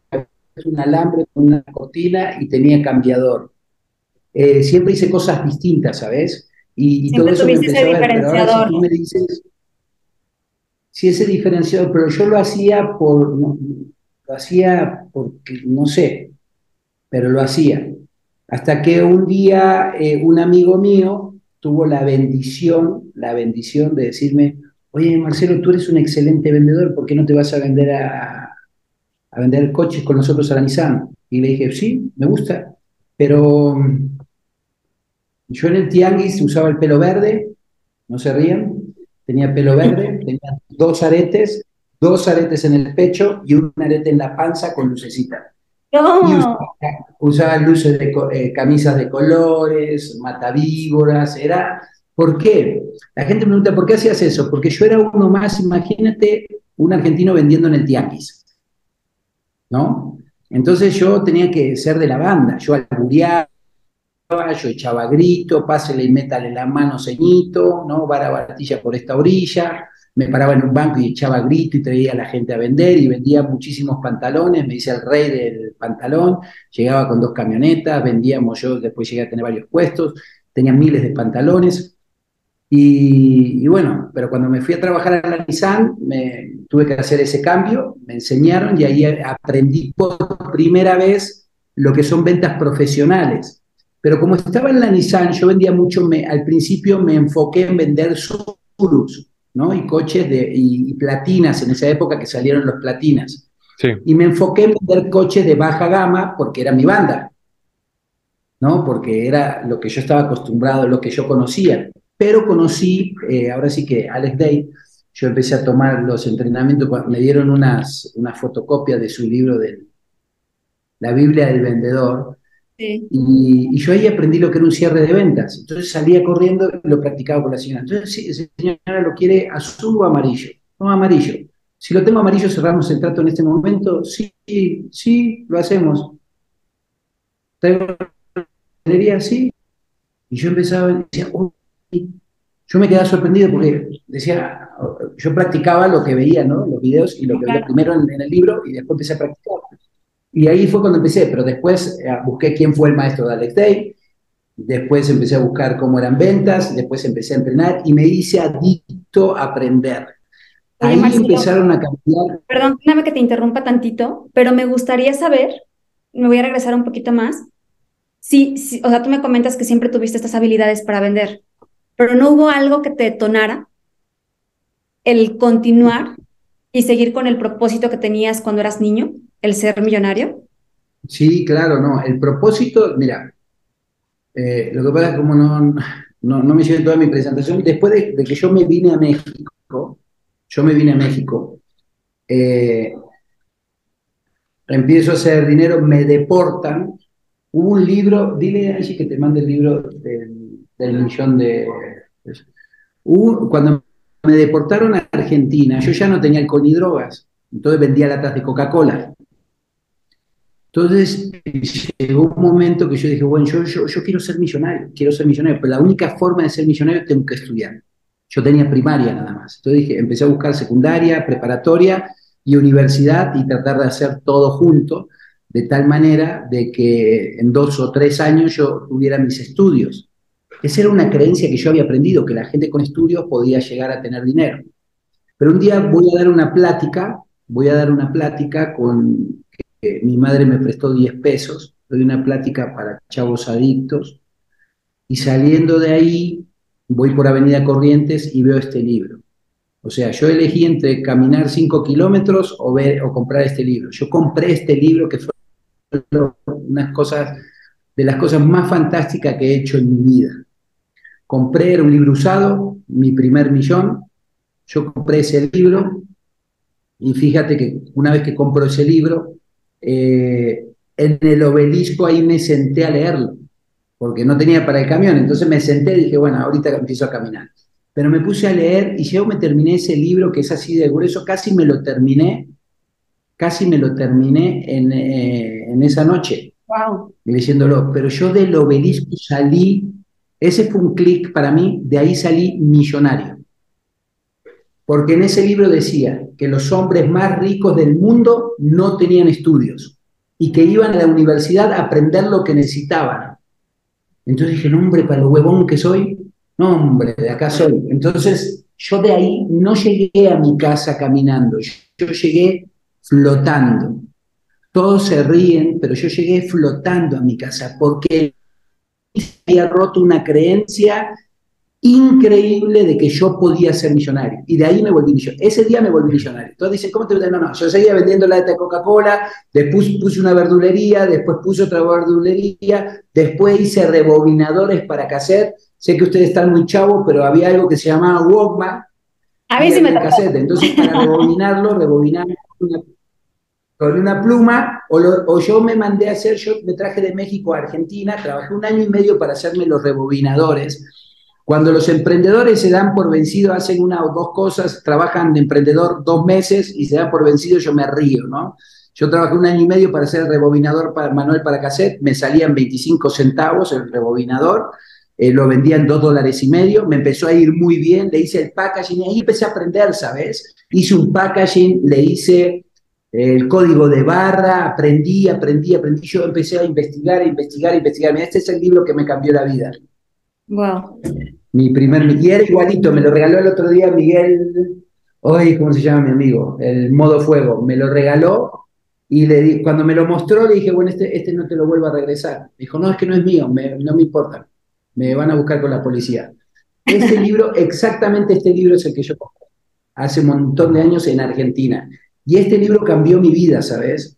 un alambre con una cortina y tenía cambiador. Eh, siempre hice cosas distintas, ¿sabes? Y, todo eso me empezó a ver, pero ahora si tú me dices, sí, ese diferenciador, pero yo lo hacía por, lo hacía porque, no sé, pero lo hacía. Hasta que un día eh, un amigo mío tuvo la bendición, la bendición de decirme, oye Marcelo, tú eres un excelente vendedor, ¿por qué no te vas a vender a, a vender coches con nosotros a la Nissan? Y le dije, sí, me gusta, pero mm, yo en el Tianguis usaba el pelo verde, no se rían, tenía pelo verde, tenía dos aretes, dos aretes en el pecho y un arete en la panza con lucecita. usaba, luces de eh, camisas de colores, matavíboras, era ¿Por qué? La gente me pregunta, ¿por qué hacías eso? Porque yo era uno más, imagínate, un argentino vendiendo en el tianguis, ¿no? Entonces yo tenía que ser de la banda, yo albureaba, yo echaba grito, pásele y métale la mano, ceñito, ¿no? Vara baratilla por esta orilla, me paraba en un banco y echaba grito y traía a la gente a vender y vendía muchísimos pantalones, me dice el rey del pantalón, llegaba con dos camionetas, vendíamos, yo después llegué a tener varios puestos, tenía miles de pantalones. Y, bueno, pero cuando me fui a trabajar a la Nissan, me, tuve que hacer ese cambio, me enseñaron y ahí aprendí por primera vez lo que son ventas profesionales. Pero como estaba en la Nissan, yo vendía mucho, me, al principio me enfoqué en vender Surus, ¿no? Y coches de, y, platinas, en esa época que salieron los platinas. Sí. Y me enfoqué en vender coches de baja gama porque era mi banda, ¿no? Porque era lo que yo estaba acostumbrado, lo que yo conocía pero conocí, eh, ahora sí que Alex Day, yo empecé a tomar los entrenamientos, me dieron unas, una fotocopia de su libro de La Biblia del Vendedor, y, yo ahí aprendí lo que era un cierre de ventas. Entonces salía corriendo y lo practicaba con la señora. Entonces, si señora lo quiere azul o amarillo. No, amarillo. Si lo tengo amarillo, cerramos el trato en este momento. Sí, sí, lo hacemos. ¿Traigo así? Y yo empezaba y decía, yo me quedaba sorprendido porque decía, yo practicaba lo que veía, ¿no? Los videos y lo que veía primero en, el libro y después empecé a practicar. Y ahí fue cuando empecé, pero después eh, busqué quién fue el maestro de Alex Day, después empecé a buscar cómo eran ventas, después empecé a entrenar y me hice adicto a aprender. Ahí empezaron a cambiar. Perdón, déjame que te interrumpa tantito, pero me gustaría saber, me voy a regresar un poquito más. Sí, sí, o sea, tú me comentas que siempre tuviste estas habilidades para vender pero no hubo algo que te detonara el continuar y seguir con el propósito que tenías cuando eras niño, el ser millonario? Sí, claro, no. El propósito, mira, eh, lo que pasa es como no, no, no me hice toda mi presentación, después de, que yo me vine a México, yo me vine a México, eh, empiezo a hacer dinero, me deportan, hubo un libro, dile a Angie que te mande el libro del del millón de... cuando me deportaron a Argentina, yo ya no tenía alcohol ni drogas, entonces vendía latas de Coca-Cola. Entonces llegó un momento que yo dije, bueno, yo, yo, quiero ser millonario, quiero ser millonario, pero la única forma de ser millonario tengo que estudiar. Yo tenía primaria nada más. Entonces dije, empecé a buscar secundaria, preparatoria y universidad y tratar de hacer todo junto, de tal manera de que en dos o tres años yo tuviera mis estudios. Esa era una creencia que yo había aprendido, que la gente con estudios podía llegar a tener dinero. Pero un día voy a dar una plática, voy a dar una plática con, que mi madre me prestó 10 pesos, doy una plática para chavos adictos, y saliendo de ahí voy por Avenida Corrientes y veo este libro. O sea, yo elegí entre caminar 5 kilómetros o, ver, o comprar este libro. Yo compré este libro que fue cosas de las cosas más fantásticas que he hecho en mi vida. Compré, era un libro usado, mi primer millón. Yo compré ese libro y fíjate que una vez que compro ese libro, eh, en el obelisco ahí me senté a leerlo, porque no tenía para el camión. Entonces me senté y dije, bueno, ahorita empiezo a caminar. Pero me puse a leer y yo me terminé ese libro que es así de grueso, casi me lo terminé, casi me lo terminé en, eh, en esa noche. Wow. Leyéndolo. Pero yo del obelisco salí ese fue un clic para mí, de ahí salí millonario. Porque en ese libro decía que los hombres más ricos del mundo no tenían estudios y que iban a la universidad a aprender lo que necesitaban. Entonces dije, hombre, para lo huevón que soy, no, hombre, de acá soy. Entonces yo de ahí no llegué a mi casa caminando, yo llegué flotando. Todos se ríen, pero yo llegué flotando a mi casa porque había roto una creencia increíble de que yo podía ser millonario. Y de ahí me volví millonario. Ese día me volví millonario. Todos dicen, ¿cómo te No, no, yo seguía vendiendo la de Coca-Cola, después puse una verdulería, después puse otra verdulería, después hice rebobinadores para cassette. Sé que ustedes están muy chavos, pero había algo que se llamaba Walkman. A ver si me cassette. Entonces, para rebobinarlo, rebobinar con una pluma, o, yo me mandé a hacer, yo me traje de México a Argentina, trabajé un año y medio para hacerme los rebobinadores, Cuando los emprendedores se dan por vencido, hacen una o dos cosas, trabajan de emprendedor dos meses y se dan por vencido, yo me río, ¿no? Yo trabajé un año y medio para ser rebobinador para, manual para cassette, me salían 25 centavos el rebobinador, eh, lo vendía en dos dólares y medio, me empezó a ir muy bien, le hice el packaging y ahí empecé a aprender, ¿sabes? Hice un packaging, le hice el código de barra, aprendí, aprendí, aprendí, yo empecé a investigar, a investigar, a investigar. Este es el libro que me cambió la vida. Wow. Mi primer, y era igualito, me lo regaló el otro día Miguel, hoy, ¿cómo se llama mi amigo? El modo fuego, me lo regaló y le di, cuando me lo mostró le dije, bueno, este, este no te lo vuelvo a regresar. dijo, no, es que no es mío, no me importa, me van a buscar con la policía. Este libro, exactamente este libro es el que yo compré hace un montón de años en Argentina. Y este libro cambió mi vida, ¿sabes?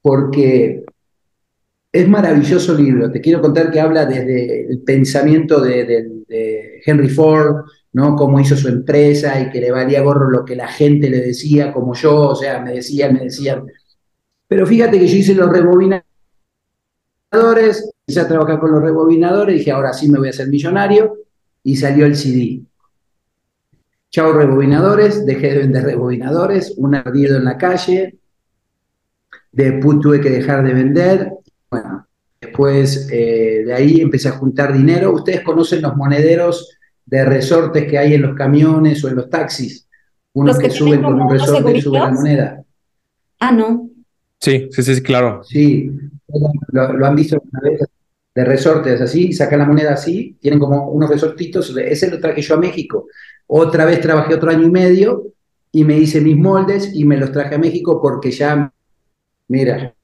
Porque es maravilloso libro. Te quiero contar que habla desde el pensamiento de, Henry Ford, ¿no? Cómo hizo su empresa y que le valía gorro lo que la gente le decía, como yo, o sea, me decían, me decían. Pero fíjate que yo hice los rebobinadores, empecé a trabajar con los rebobinadores, dije, ahora sí me voy a hacer millonario, y salió el CD. Chao rebobinadores, dejé de vender rebobinadores, un ardido en la calle, después tuve que dejar de vender, bueno, después eh, de ahí empecé a juntar dinero. Ustedes conocen los monederos de resortes que hay en los camiones o en los taxis. Unos que, suben con un resorte y suben la moneda. Ah, no. Sí, sí, sí, claro. Sí, lo, han visto una vez de resortes así, sacan la moneda así, tienen como unos resortitos, ese lo traje yo a México. Otra vez trabajé otro año y medio y me hice mis moldes y me los traje a México porque ya, mira,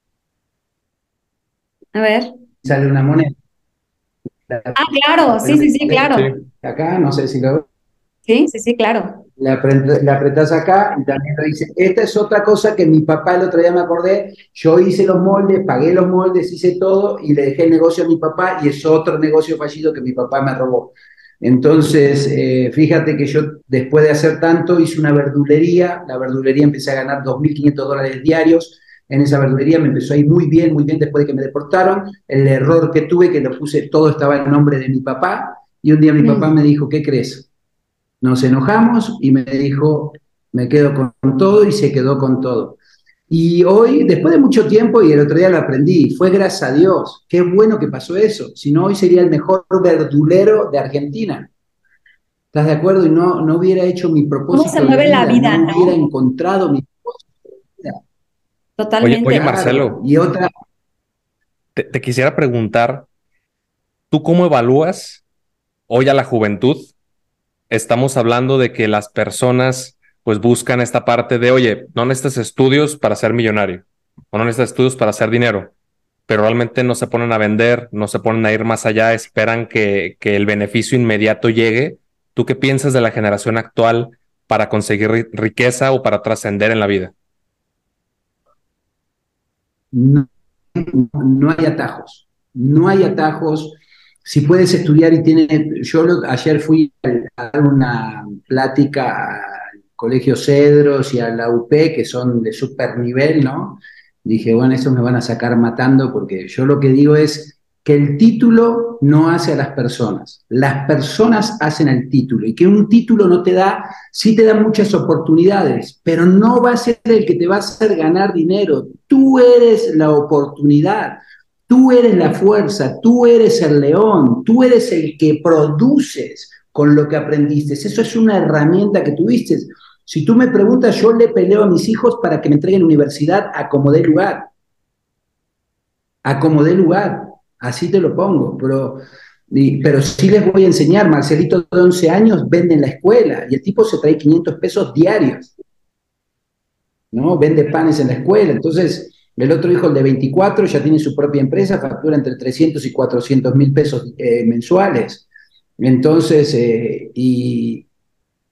a ver. Sale una moneda. Ah, claro, sí, sí, sí, claro. Acá, no sé si lo... Sí, sí, sí, claro. La, apretás acá y también lo dice. Esta es otra cosa que mi papá el otro día me acordé. Yo hice los moldes, pagué los moldes, hice todo y le dejé el negocio a mi papá y es otro negocio fallido que mi papá me robó. Entonces, eh, fíjate que yo después de hacer tanto hice una verdulería. La verdulería empecé a ganar 2.500 dólares diarios en esa verdulería, me empezó a ir muy bien, muy bien después de que me deportaron. El error que tuve, que lo puse, todo estaba en nombre de mi papá, y un día mi papá me dijo, ¿qué crees? Nos enojamos y me dijo, me quedo con todo y se quedó con todo. Y hoy, después de mucho tiempo, y el otro día lo aprendí, fue gracias a Dios, qué bueno que pasó eso, si no hoy sería el mejor verdulero de Argentina. ¿Estás de acuerdo? Y no, no hubiera hecho mi propósito. ¿Cómo se mueve la vida? No, hubiera encontrado mi Totalmente. Oye, Marcelo. Y otra. Te, quisiera preguntar, ¿tú cómo evalúas hoy a la juventud? Estamos hablando de que las personas pues buscan esta parte de, oye, no necesitas estudios para ser millonario, o no necesitas estudios para hacer dinero, pero realmente no se ponen a vender, no se ponen a ir más allá, esperan que, que el beneficio inmediato llegue. ¿Tú qué piensas de la generación actual para conseguir riqueza o para trascender en la vida? no, no hay atajos, no hay atajos. Si puedes estudiar y tiene, yo ayer fui a dar una plática al Colegio Cedros y a la UP, que son de super nivel, ¿no? Dije, bueno, esos me van a sacar matando porque yo lo que digo es, que el título no hace a las personas, las personas hacen el título y que un título no te da, sí te da muchas oportunidades, pero no va a ser el que te va a hacer ganar dinero. Tú eres la oportunidad, tú eres la fuerza, tú eres el león, tú eres el que produces con lo que aprendiste. Eso es una herramienta que tuviste. Si tú me preguntas, yo le peleo a mis hijos para que me entreguen universidad a como dé lugar. A como dé lugar Así te lo pongo, pero, pero sí les voy a enseñar. Marcelito de 11 años vende en la escuela y el tipo se trae 500 pesos diarios. ¿no? Vende panes en la escuela. Entonces, el otro hijo, el de 24, ya tiene su propia empresa, factura entre 300 y 400 mil pesos eh, mensuales. Entonces, eh, y,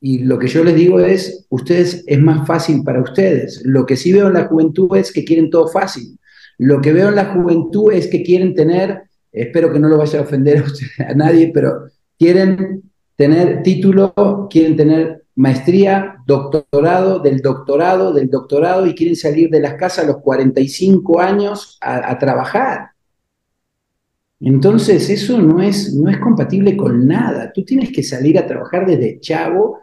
y lo que yo les digo es, ustedes es más fácil para ustedes. Lo que sí veo en la juventud es que quieren todo fácil. Lo que veo en la juventud es que quieren tener, espero que no lo vaya a ofender a, nadie, pero quieren tener título, quieren tener maestría, doctorado, del doctorado, del doctorado y quieren salir de las casas a los 45 años a, trabajar. Entonces, eso no es, no es compatible con nada. Tú tienes que salir a trabajar desde chavo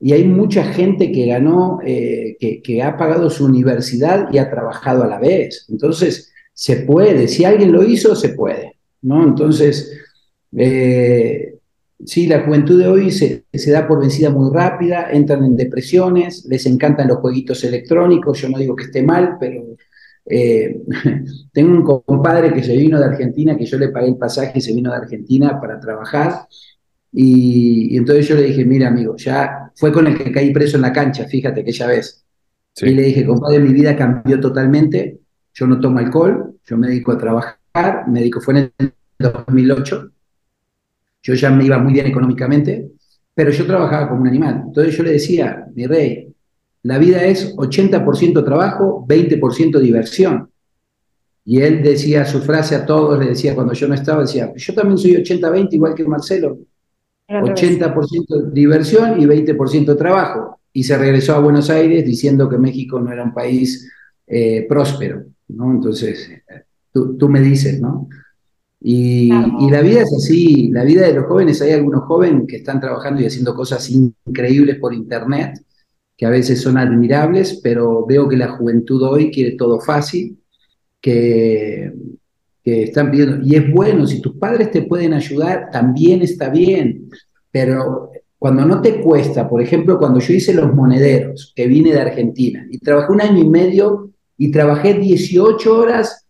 y hay mucha gente que ganó, eh, que, ha pagado su universidad y ha trabajado a la vez. Entonces, se puede. Si alguien lo hizo, se puede. ¿no? Entonces, eh, sí, la juventud de hoy se, se, da por vencida muy rápida, entran en depresiones, les encantan los jueguitos electrónicos. Yo no digo que esté mal, pero eh, tengo un compadre que se vino de Argentina, que yo le pagué el pasaje y se vino de Argentina para trabajar. Y, entonces yo le dije, mira amigo, ya fue con el que caí preso en la cancha, fíjate que ya ves. Y le dije, compadre, mi vida cambió totalmente, yo no tomo alcohol, yo me dedico a trabajar, me dedico, fue en el 2008, yo ya me iba muy bien económicamente, pero yo trabajaba como un animal. Entonces yo le decía, mi rey, la vida es 80% trabajo, 20% diversión. Y él decía su frase a todos, le decía cuando yo no estaba, decía, yo también soy 80-20 igual que Marcelo. 80% diversión y 20% trabajo. Y se regresó a Buenos Aires diciendo que México no era un país eh, próspero, ¿no? Entonces, tú, me dices, ¿no? Y, y, la vida es así, la vida de los jóvenes, hay algunos jóvenes que están trabajando y haciendo cosas increíbles por internet, que a veces son admirables, pero veo que la juventud hoy quiere todo fácil, que, que están pidiendo, y es bueno, si tus padres te pueden ayudar, también está bien, pero cuando no te cuesta, por ejemplo, cuando yo hice los monederos, que vine de Argentina, y trabajé un año y medio, y trabajé 18 horas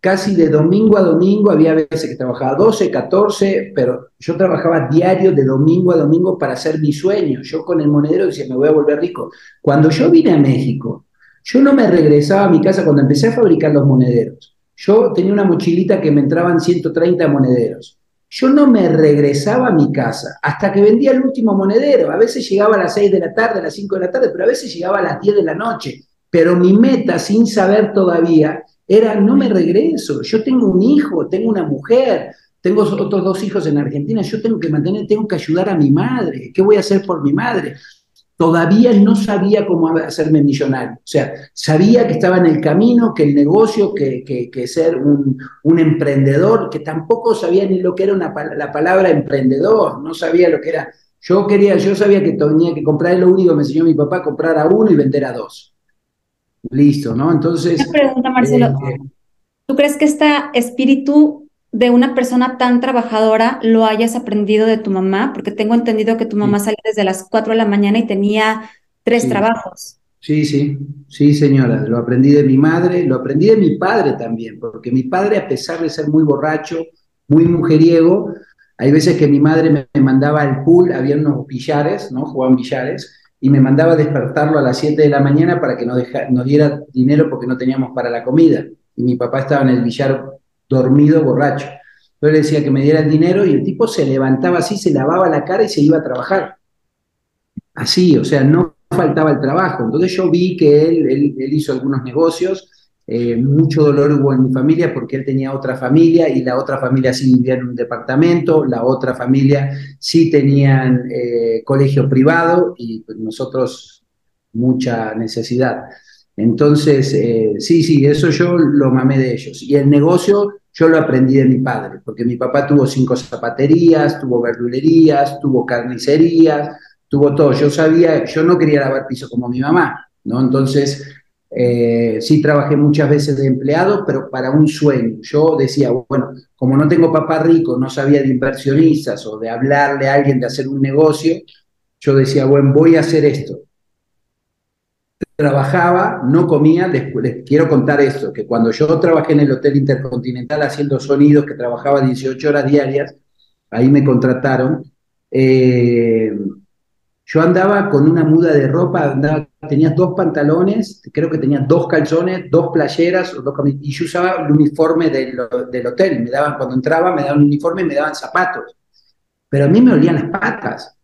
casi de domingo a domingo, había veces que trabajaba 12, 14, pero yo trabajaba diario de domingo a domingo para hacer mi sueño. Yo con el monedero decía, me voy a volver rico. Cuando yo vine a México, yo no me regresaba a mi casa cuando empecé a fabricar los monederos. Yo tenía una mochilita que me entraban 130 monederos. Yo no me regresaba a mi casa hasta que vendía el último monedero. A veces llegaba a las 6 de la tarde, a las 5 de la tarde, pero a veces llegaba a las 10 de la noche. Pero mi meta, sin saber todavía, era no me regreso, yo tengo un hijo, tengo una mujer, tengo otros dos hijos en Argentina, yo tengo que mantener, tengo que ayudar a mi madre, ¿qué voy a hacer por mi madre? Todavía no sabía cómo hacerme millonario, o sea, sabía que estaba en el camino, que el negocio, que, que, ser un, un, emprendedor, que tampoco sabía ni lo que era una, la palabra emprendedor, no sabía lo que era. Yo quería, yo sabía que tenía que comprar, lo único que me enseñó mi papá, comprar a uno y vender a dos. Listo, ¿no? Entonces... Una pregunta, Marcelo. Eh, ¿Tú crees que este espíritu de una persona tan trabajadora lo hayas aprendido de tu mamá? Porque tengo entendido que tu mamá salió desde las 4 de la mañana y tenía tres trabajos. Sí, sí, sí, señora. Lo aprendí de mi madre, lo aprendí de mi padre también, porque mi padre, a pesar de ser muy borracho, muy mujeriego, hay veces que mi madre me mandaba al pool, había unos billares, ¿no? Jugaban billares, y me mandaba a despertarlo a las 7 de la mañana para que nos, diera dinero porque no teníamos para la comida. Y mi papá estaba en el billar dormido, borracho. Yo le decía que me diera el dinero y el tipo se levantaba así, se lavaba la cara y se iba a trabajar. Así, o sea, no faltaba el trabajo. Entonces yo vi que él hizo algunos negocios eh, mucho dolor hubo en mi familia porque él tenía otra familia y la otra familia sí vivía en un departamento, la otra familia sí tenían eh, colegio privado y pues, nosotros mucha necesidad. Entonces, eh, sí, sí, eso yo lo mamé de ellos. Y el negocio yo lo aprendí de mi padre, porque mi papá tuvo cinco zapaterías, tuvo verdulerías, tuvo carnicerías, tuvo todo. Yo sabía, yo no quería lavar piso como mi mamá, ¿no? Entonces, eh, sí trabajé muchas veces de empleado, pero para un sueño. Yo decía, bueno, como no tengo papá rico, no sabía de inversionistas o de hablarle a alguien de hacer un negocio, yo decía, bueno, voy a hacer esto. Trabajaba, no comía, les, quiero contar esto, que cuando yo trabajé en el Hotel Intercontinental haciendo sonidos, que trabajaba 18 horas diarias, ahí me contrataron, eh, yo andaba con una muda de ropa, andaba, tenía dos pantalones, creo que tenía dos calzones, dos playeras, y yo usaba el uniforme del, hotel. Me daban, cuando entraba, me daban un uniforme y me daban zapatos. Pero a mí me olían las patas.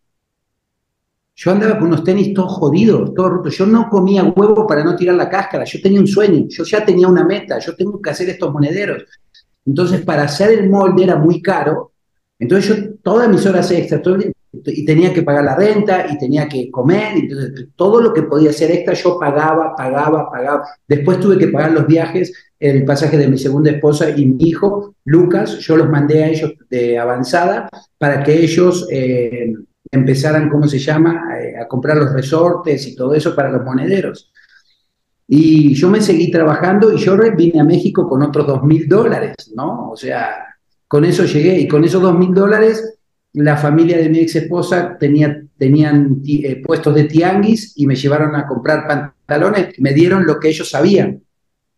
Yo andaba con unos tenis todos jodidos, todos rotos. Yo no comía huevo para no tirar la cáscara. Yo tenía un sueño, yo ya tenía una meta, yo tengo que hacer estos monederos. Entonces, para hacer el molde era muy caro. Entonces, yo todas mis horas extras, todo y tenía que pagar la renta y tenía que comer, entonces todo lo que podía hacer extra yo pagaba, pagaba, pagaba. Después tuve que pagar los viajes, el pasaje de mi segunda esposa y mi hijo, Lucas, yo los mandé a ellos de avanzada para que ellos eh, empezaran, ¿cómo se llama?, eh, a comprar los resortes y todo eso para los monederos. Y yo me seguí trabajando y yo vine a México con otros dos mil dólares, ¿no? O sea, con eso llegué y con esos dos mil dólares la familia de mi ex esposa tenía, tenían eh, puestos de tianguis y me llevaron a comprar pantalones, me dieron lo que ellos sabían,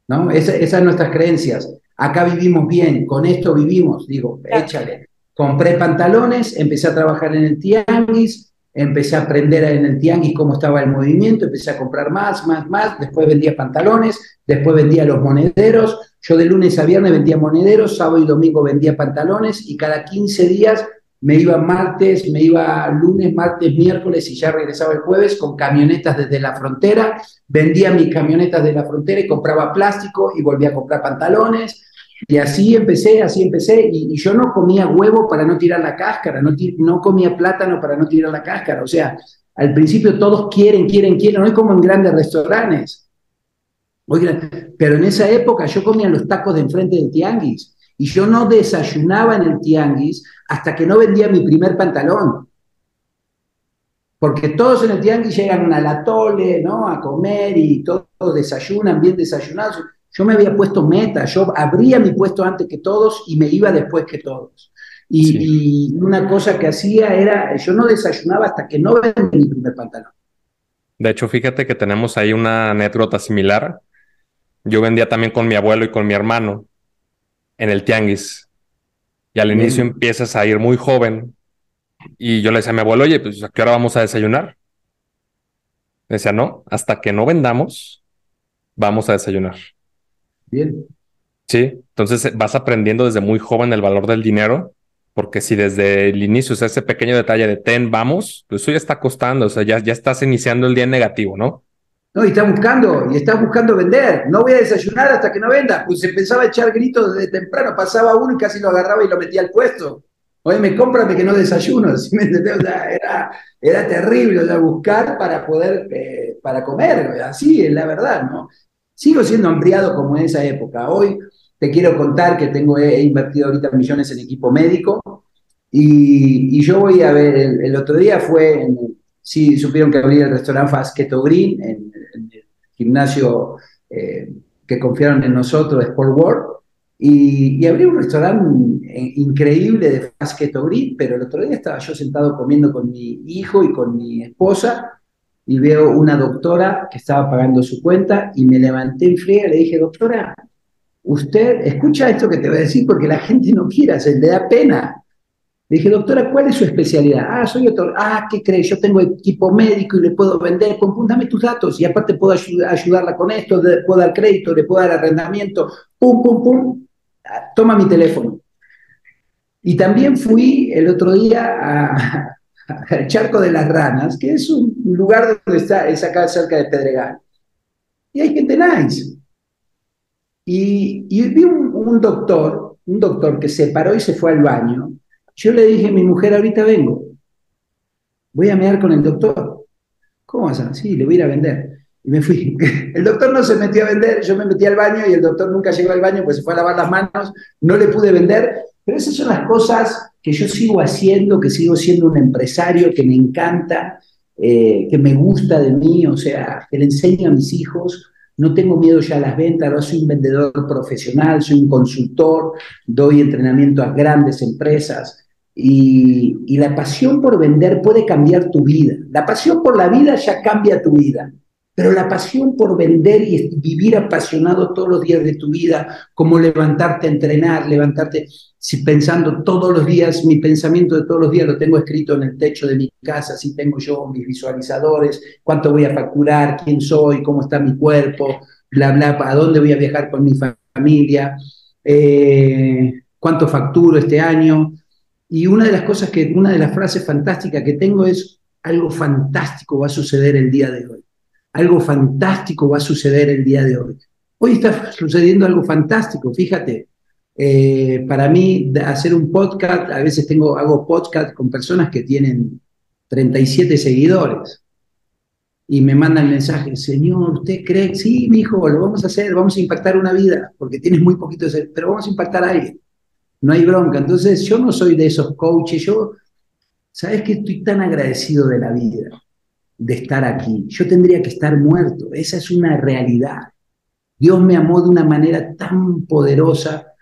¿no? esas son nuestras creencias. Acá vivimos bien, con esto vivimos, digo, échale. Compré pantalones, empecé a trabajar en el tianguis, empecé a aprender en el tianguis cómo estaba el movimiento, empecé a comprar más, más, más, después vendía pantalones, después vendía los monederos, yo de lunes a viernes vendía monederos, sábado y domingo vendía pantalones y cada 15 días me iba martes, me iba lunes, martes, miércoles y ya regresaba el jueves con camionetas desde la frontera, vendía mis camionetas de la frontera y compraba plástico y volvía a comprar pantalones. Y así empecé, así empecé, y, yo no comía huevo para no tirar la cáscara, no, no comía plátano para no tirar la cáscara, o sea, al principio todos quieren, quieren, quieren, no es como en grandes restaurantes. Pero en esa época yo comía los tacos de enfrente del tianguis. Y yo no desayunaba en el tianguis hasta que no vendía mi primer pantalón. Porque todos en el tianguis llegan a la tole, ¿no? A comer y todos desayunan, bien desayunados. Yo me había puesto meta, yo abría mi puesto antes que todos y me iba después que todos. Y, una cosa que hacía era, yo no desayunaba hasta que no vendía mi primer pantalón. De hecho, fíjate que tenemos ahí una anécdota similar. Yo vendía también con mi abuelo y con mi hermano en el tianguis. Y al inicio empiezas a ir muy joven. Y yo le decía a mi abuelo, oye, pues ¿a qué hora vamos a desayunar? Me decía, no, hasta que no vendamos, vamos a desayunar. Bien. Sí, entonces vas aprendiendo desde muy joven el valor del dinero, porque si desde el inicio es ese pequeño detalle de ten, vamos, pues eso ya está costando, o sea, ya, ya estás iniciando el día en negativo, ¿no? No, y está buscando, y está buscando vender. No voy a desayunar hasta que no venda. Pues se empezaba a echar gritos desde temprano, pasaba uno y casi lo agarraba y lo metía al puesto. Oye, me cómprame que no desayuno, era, terrible, buscar para poder, eh, para comer, así es la verdad, ¿no? Sigo siendo ampliado como en esa época. Hoy te quiero contar que tengo, he, invertido ahorita millones en equipo médico y, yo voy a ver, el, otro día fue, en, sí supieron que abrí el restaurante Fasqueto Green en, el gimnasio eh, que confiaron en nosotros, Sport World, y, y abrí un restaurante eh, increíble de Fasqueto Green, pero el otro día estaba yo sentado comiendo con mi hijo y con mi esposa, y veo una doctora que estaba pagando su cuenta, y me levanté en friega y le dije, doctora, usted escucha esto que te voy a decir porque la gente no quiere hacer, le da pena. Le dije, doctora, ¿cuál es su especialidad? Ah, soy doctor. Ah, ¿qué crees? Yo tengo equipo médico y le puedo vender. Dame tus datos y aparte puedo ayudarla con esto, le puedo dar crédito, le puedo dar arrendamiento. Pum, pum, pum. Toma mi teléfono. Y también fui el otro día al Charco de las Ranas, que es un lugar donde está, es acá cerca de Pedregal. Y hay gente nice. Y, y vi un doctor, un doctor que se paró y se fue al baño yo le dije a mi mujer, ahorita vengo, voy a mear con el doctor. ¿Cómo vas a? Sí, le voy a ir a vender. Y me fui. El doctor no se metió a vender, yo me metí al baño y el doctor nunca llegó al baño, pues se fue a lavar las manos, no le pude vender. Pero esas son las cosas que yo sigo haciendo, que sigo siendo un empresario, que me encanta, eh, que me gusta de mí, o sea, que le enseño a mis hijos. No tengo miedo ya a las ventas, ahora soy un vendedor profesional, soy un consultor, doy entrenamiento a grandes empresas. Y, la pasión por vender puede cambiar tu vida. La pasión por la vida ya cambia tu vida. Pero la pasión por vender y vivir apasionado todos los días de tu vida, como levantarte a entrenar, levantarte si pensando todos los días, mi pensamiento de todos los días lo tengo escrito en el techo de mi casa, si tengo yo mis visualizadores, cuánto voy a facturar, quién soy, cómo está mi cuerpo, bla, bla, a dónde voy a viajar con mi familia, eh, cuánto facturo este año. Y una de las cosas que, una de las frases fantásticas que tengo es, algo fantástico va a suceder el día de hoy. Algo fantástico va a suceder el día de hoy. Hoy está sucediendo algo fantástico, fíjate. Eh, para mí, hacer un podcast, a veces tengo, hago podcast con personas que tienen 37 seguidores. Y me mandan el mensaje, Señor, ¿usted cree? Sí, mi hijo, lo vamos a hacer, vamos a impactar una vida, porque tienes muy poquito de ser, pero vamos a impactar a alguien. No hay bronca. Entonces, yo no soy de esos coaches, yo, ¿sabes que Estoy tan agradecido de la vida, de estar aquí. Yo tendría que estar muerto, esa es una realidad. Dios me amó de una manera tan poderosa,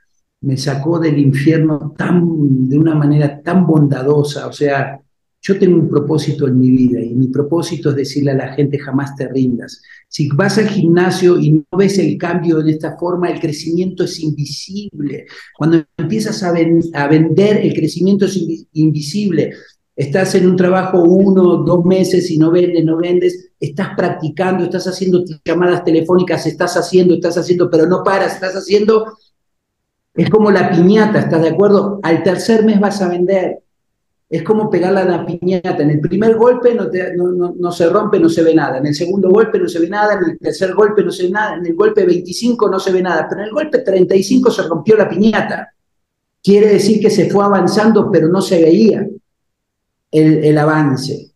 me sacó del infierno tan, de una manera tan bondadosa, o sea, yo tengo un propósito en mi vida y mi propósito es decirle a la gente jamás te rindas. Si vas al gimnasio y no ves el cambio de esta forma, el crecimiento es invisible. Cuando empiezas a, vender, el crecimiento es invisible. Estás en un trabajo uno, dos meses y no vendes, no vendes, estás practicando, estás haciendo llamadas telefónicas, estás haciendo, estás haciendo, pero no paras, estás haciendo. Es como la piñata, ¿estás de acuerdo? Al tercer mes vas a vender, es como pegarla la piñata. En el primer golpe no, no, se rompe, no se ve nada. En el segundo golpe no se ve nada. En el tercer golpe no se ve nada. En el golpe 25 no se ve nada. Pero en el golpe 35 se rompió la piñata. Quiere decir que se fue avanzando, pero no se veía el, avance.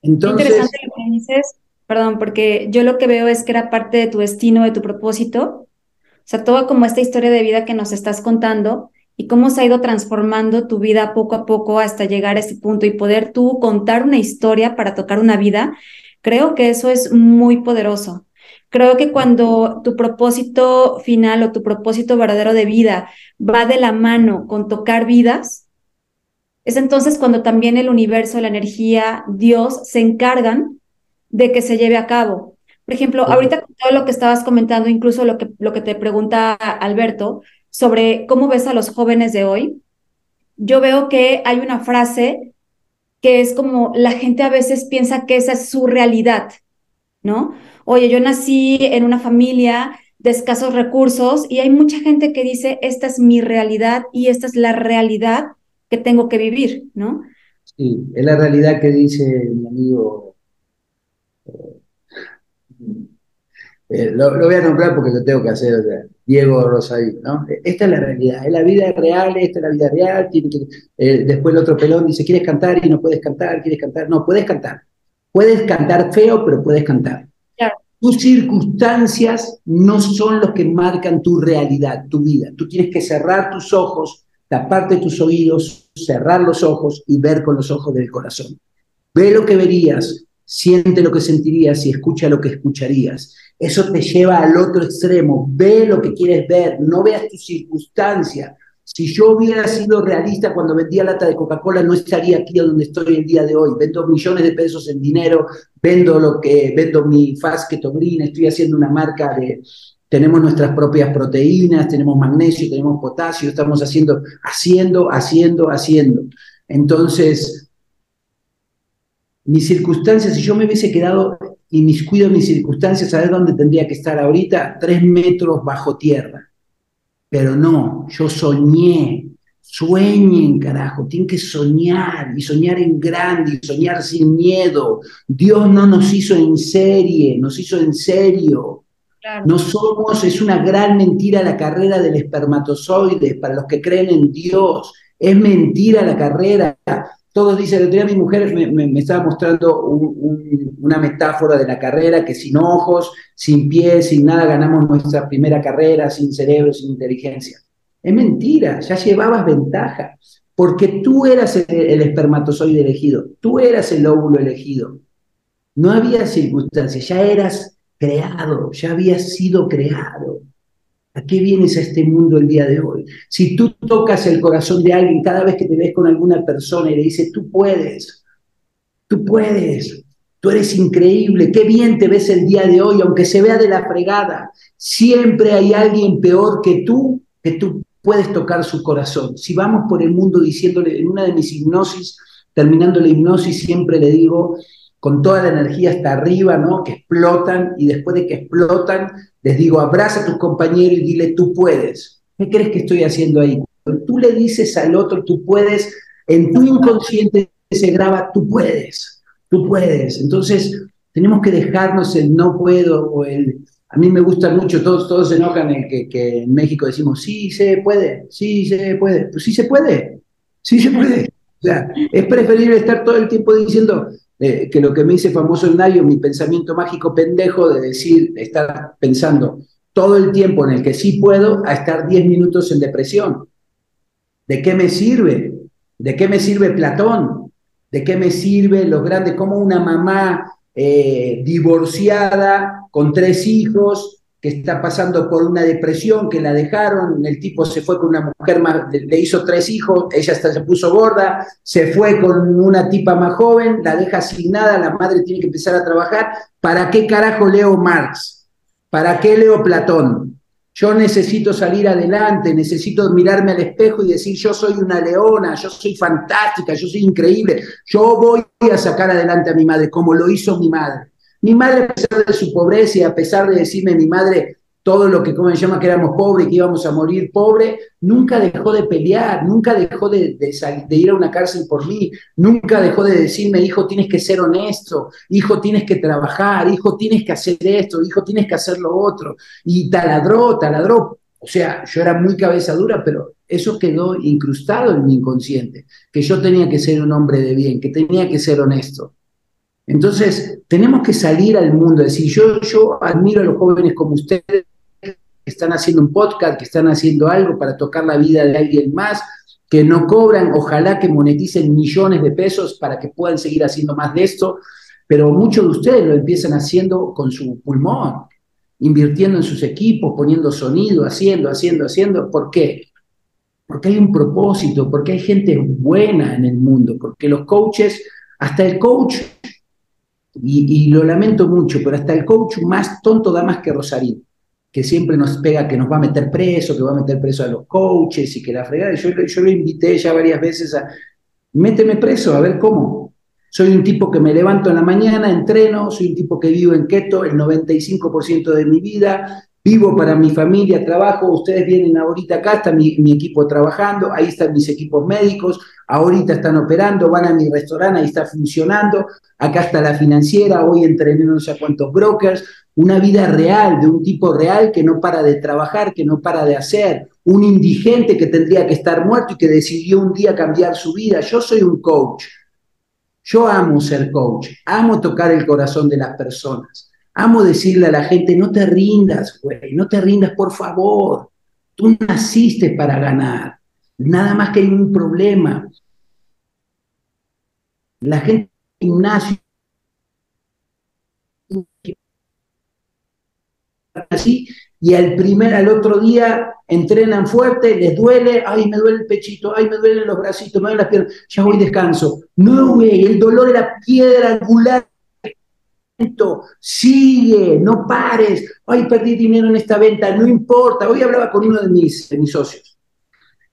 Entonces, Interesante lo que dices, perdón, porque yo lo que veo es que era parte de tu destino, de tu propósito. O sea, toda como esta historia de vida que nos estás contando y cómo se ha ido transformando tu vida poco a poco hasta llegar a este punto y poder tú contar una historia para tocar una vida, creo que eso es muy poderoso. Creo que cuando tu propósito final o tu propósito verdadero de vida va de la mano con tocar vidas, es entonces cuando también el universo, la energía, Dios se encargan de que se lleve a cabo. Por ejemplo, ahorita con todo lo que estabas comentando, incluso lo que, lo que te pregunta Alberto, sobre cómo ves a los jóvenes de hoy, yo veo que hay una frase que es como la gente a veces piensa que esa es su realidad, ¿no? Oye, yo nací en una familia de escasos recursos y hay mucha gente que dice, esta es mi realidad y esta es la realidad que tengo que vivir, ¿no? Sí, es la realidad que dice mi amigo eh, eh, lo, voy a nombrar porque lo tengo que hacer, Diego Rosaí, ¿no? Esta es la realidad, es la vida real, esta es la vida real, tiene que, eh, después el otro pelón dice, ¿quieres cantar? Y no puedes cantar, ¿quieres cantar? No, puedes cantar. Puedes cantar feo, pero puedes cantar. Tus circunstancias no son los que marcan tu realidad, tu vida. Tú tienes que cerrar tus ojos, taparte tus oídos, cerrar los ojos y ver con los ojos del corazón. Ve lo que verías, siente lo que sentirías y escucha lo que escucharías. Eso te lleva al otro extremo. Ve lo que quieres ver, no veas tu circunstancia. Si yo hubiera sido realista cuando vendía lata de Coca-Cola, no estaría aquí donde estoy el día de hoy. Vendo millones de pesos en dinero, vendo lo que vendo mi Fast Green, estoy haciendo una marca de tenemos nuestras propias proteínas, tenemos magnesio, tenemos potasio, estamos haciendo haciendo, haciendo, haciendo. Entonces, mis circunstancias, si yo me hubiese quedado y mis cuido mis circunstancias, ¿sabes dónde tendría que estar ahorita? Tres metros bajo tierra. Pero no, yo soñé, sueñen, carajo, tienen que soñar y soñar en grande y soñar sin miedo. Dios no nos hizo en serie, nos hizo en serio. No somos, es una gran mentira la carrera del espermatozoide para los que creen en Dios. Es mentira la carrera todos dicen, el día mi mujer me, estaba mostrando una metáfora de la carrera, que sin ojos, sin pies, sin nada ganamos nuestra primera carrera, sin cerebro, sin inteligencia. Es mentira, ya llevabas ventaja, porque tú eras el, el espermatozoide elegido, tú eras el óvulo elegido. No había circunstancias, ya eras creado, ya habías sido creado. ¿A qué vienes a este mundo el día de hoy? Si tú tocas el corazón de alguien cada vez que te ves con alguna persona y le dices, tú puedes, tú puedes, tú eres increíble, qué bien te ves el día de hoy, aunque se vea de la fregada, siempre hay alguien peor que tú, que tú puedes tocar su corazón. Si vamos por el mundo diciéndole, en una de mis hipnosis, terminando la hipnosis, siempre le digo, con toda la energía hasta arriba, ¿no? Que explotan y después de que explotan, les digo, abraza a tus compañeros y dile, tú puedes. ¿Qué crees que estoy haciendo ahí? Cuando tú le dices al otro, tú puedes, en tu inconsciente se graba, tú puedes, tú puedes. Entonces, tenemos que dejarnos el no puedo o el... A mí me gusta mucho, todos, todos se enojan en que, en México decimos, sí se puede, sí se puede, pues sí se puede, sí se puede. O sea, es preferible estar todo el tiempo diciendo eh, que lo que me dice famoso el Nayo, mi pensamiento mágico pendejo de decir, estar pensando todo el tiempo en el que sí puedo, a estar 10 minutos en depresión. ¿De qué me sirve? ¿De qué me sirve Platón? ¿De qué me sirve los grandes? Como una mamá eh, divorciada con tres hijos está pasando por una depresión, que la dejaron, el tipo se fue con una mujer más, le hizo tres hijos, ella hasta se puso gorda, se fue con una tipa más joven, la deja sin nada, la madre tiene que empezar a trabajar. ¿Para qué carajo leo Marx? ¿Para qué leo Platón? Yo necesito salir adelante, necesito mirarme al espejo y decir, yo soy una leona, yo soy fantástica, yo soy increíble, yo voy a sacar adelante a mi madre, como lo hizo mi madre. Mi madre, a pesar de su pobreza y a pesar de decirme mi madre todo lo que, como se llama, que éramos pobres y que íbamos a morir pobre, nunca dejó de pelear, nunca dejó de, de, ir a una cárcel por mí, nunca dejó de decirme, hijo, tienes que ser honesto, hijo, tienes que trabajar, hijo, tienes que hacer esto, hijo, tienes que hacer lo otro. Y taladró, taladró. O sea, yo era muy cabeza dura, pero eso quedó incrustado en mi inconsciente, que yo tenía que ser un hombre de bien, que tenía que ser honesto. Entonces, tenemos que salir al mundo, decir, yo, yo admiro a los jóvenes como ustedes, que están haciendo un podcast, que están haciendo algo para tocar la vida de alguien más, que no cobran, ojalá que moneticen millones de pesos para que puedan seguir haciendo más de esto, pero muchos de ustedes lo empiezan haciendo con su pulmón, invirtiendo en sus equipos, poniendo sonido, haciendo, haciendo, haciendo. ¿Por qué? Porque hay un propósito, porque hay gente buena en el mundo, porque los coaches, hasta el coach, y, lo lamento mucho, pero hasta el coach más tonto da más que Rosarín que siempre nos pega que nos va a meter preso, que va a meter preso a los coaches y que la fregada. Yo, yo lo invité ya varias veces a, méteme preso, a ver cómo. Soy un tipo que me levanto en la mañana, entreno, soy un tipo que vivo en keto el 95% de mi vida, vivo para mi familia, trabajo, ustedes vienen ahorita acá, está mi, equipo trabajando, ahí están mis equipos médicos, ahorita están operando, van a mi restaurante, ahí está funcionando, acá está la financiera, hoy entrené no sé cuántos brokers, una vida real, de un tipo real que no para de trabajar, que no para de hacer, un indigente que tendría que estar muerto y que decidió un día cambiar su vida. Yo soy un coach. Yo amo ser coach, amo tocar el corazón de las personas. Amo decirle a la gente, no te rindas, güey, no te rindas, por favor. Tú naciste para ganar. Nada más que hay un problema. La gente en gimnasio así y al primer, al otro día entrenan fuerte, les duele, ay, me duele el pechito, ay, me duelen los bracitos, me duelen las piernas, ya voy descanso. No, güey, el dolor era piedra angular sigue, no pares, ay, perdí dinero en esta venta, no importa. Hoy hablaba con uno de mis, mis socios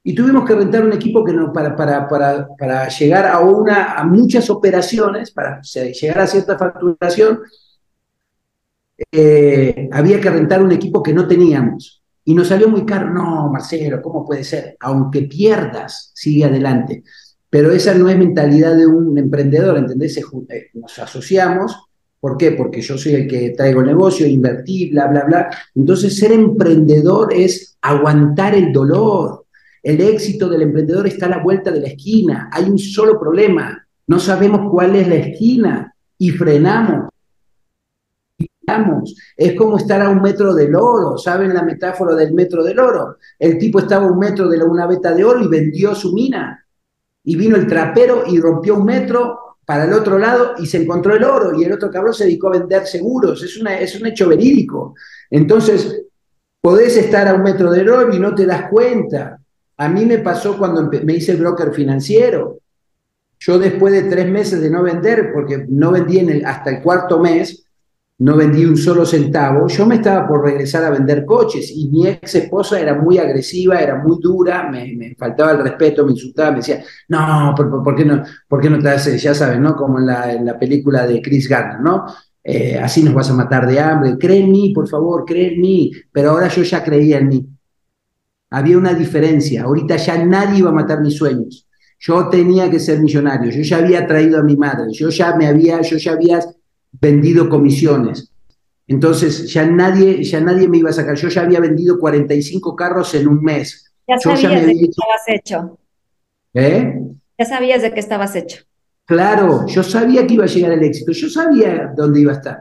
y tuvimos que rentar un equipo que no, para, para, para, para llegar a, una, a muchas operaciones, para llegar a cierta facturación, eh, había que rentar un equipo que no teníamos. Y nos salió muy caro. No, Marcelo, ¿cómo puede ser? Aunque pierdas, sigue adelante. Pero esa no es mentalidad de un emprendedor, ¿entendés? Eh, nos asociamos ¿Por qué? Porque yo soy el que traigo el negocio, invertí, bla, bla, bla. Entonces, ser emprendedor es aguantar el dolor. El éxito del emprendedor está a la vuelta de la esquina. Hay un solo problema. No sabemos cuál es la esquina y frenamos. Es como estar a un metro del oro. ¿Saben la metáfora del metro del oro? El tipo estaba a un metro de una veta de oro y vendió su mina. Y vino el trapero y rompió un metro para el otro lado y se encontró el oro y el otro cabrón se dedicó a vender seguros. Es, es un hecho verídico. Entonces, podés estar a un metro del oro y no te das cuenta. A mí me pasó cuando me hice el broker financiero. Yo después de tres meses de no vender, porque no vendí en el, hasta el cuarto mes, no vendí un solo centavo, yo me estaba por regresar a vender coches y mi ex esposa era muy agresiva, era muy dura, me, faltaba el respeto, me insultaba, me decía, no, ¿por, qué, no, ¿por qué no te haces, ya sabes, ¿no? Como en la, la película de Chris Garner, ¿no? Eh, así nos vas a matar de hambre, cree en mí, por favor, cree en mí, pero ahora yo ya creía en mí. Había una diferencia, ahorita ya nadie iba a matar mis sueños. Yo tenía que ser millonario, yo ya había traído a mi madre, yo ya me había, yo ya había vendido comisiones. Entonces ya nadie, ya nadie me iba a sacar. Yo ya había vendido 45 carros en un mes. Ya Yo sabías ya me había... que estabas hecho. ¿Eh? Ya sabías de qué estabas hecho. Claro, yo sabía que iba a llegar el éxito, yo sabía dónde iba a estar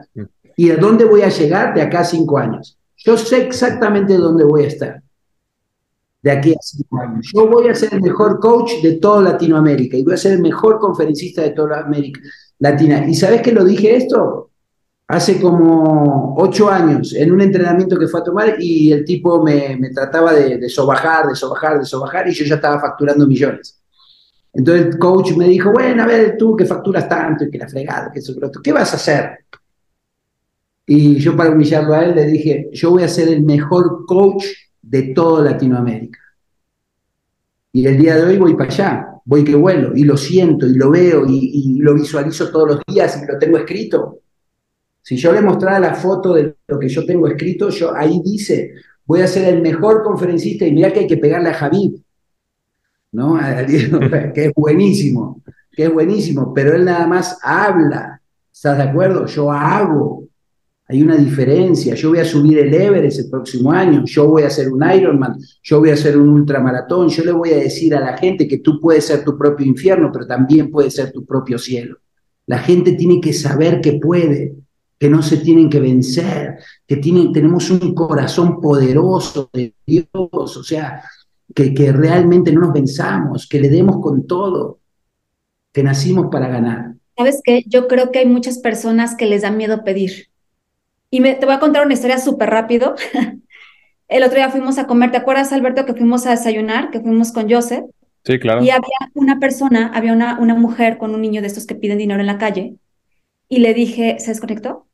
y a dónde voy a llegar de acá a cinco años. Yo sé exactamente dónde voy a estar de aquí a cinco años. Yo voy a ser el mejor coach de toda Latinoamérica y voy a ser el mejor conferencista de toda América Latina. ¿Y sabes que lo dije esto? Hace como ocho años, en un entrenamiento que fue a tomar y el tipo me, trataba de, de sobajar, de sobajar, de sobajar y yo ya estaba facturando millones. Entonces el coach me dijo, bueno, a ver, tú que facturas tanto y que la fregada, que eso, ¿qué vas a hacer? Y yo para humillarlo a él le dije, yo voy a ser el mejor coach de toda Latinoamérica. Y el día de hoy voy para allá, voy que vuelo, y lo siento, y lo veo, y, lo visualizo todos los días, y lo tengo escrito. Si yo le mostrara la foto de lo que yo tengo escrito, yo ahí dice, voy a ser el mejor conferencista, y mira que hay que pegarle a Javid, ¿no? que es buenísimo, que es buenísimo, pero él nada más habla, ¿estás de acuerdo? Yo hago, hay una diferencia. Yo voy a subir el Everest el próximo año, yo voy a hacer un Ironman, yo voy a hacer un ultramaratón, yo le voy a decir a la gente que tú puedes ser tu propio infierno, pero también puedes ser tu propio cielo. La gente tiene que saber que puede, que no se tienen que vencer, que tienen, tenemos un corazón poderoso de Dios, o sea, que, realmente no nos venzamos, que le demos con todo, que nacimos para ganar. ¿Sabes qué? Yo creo que hay muchas personas que les da miedo pedir. Y me, te voy a contar una historia súper rápido. El otro día fuimos a comer, ¿te acuerdas, Alberto, que fuimos a desayunar, que fuimos con Joseph? Sí, claro. Y había una persona, había una, una mujer con un niño de estos que piden dinero en la calle. Y le dije, ¿se desconectó?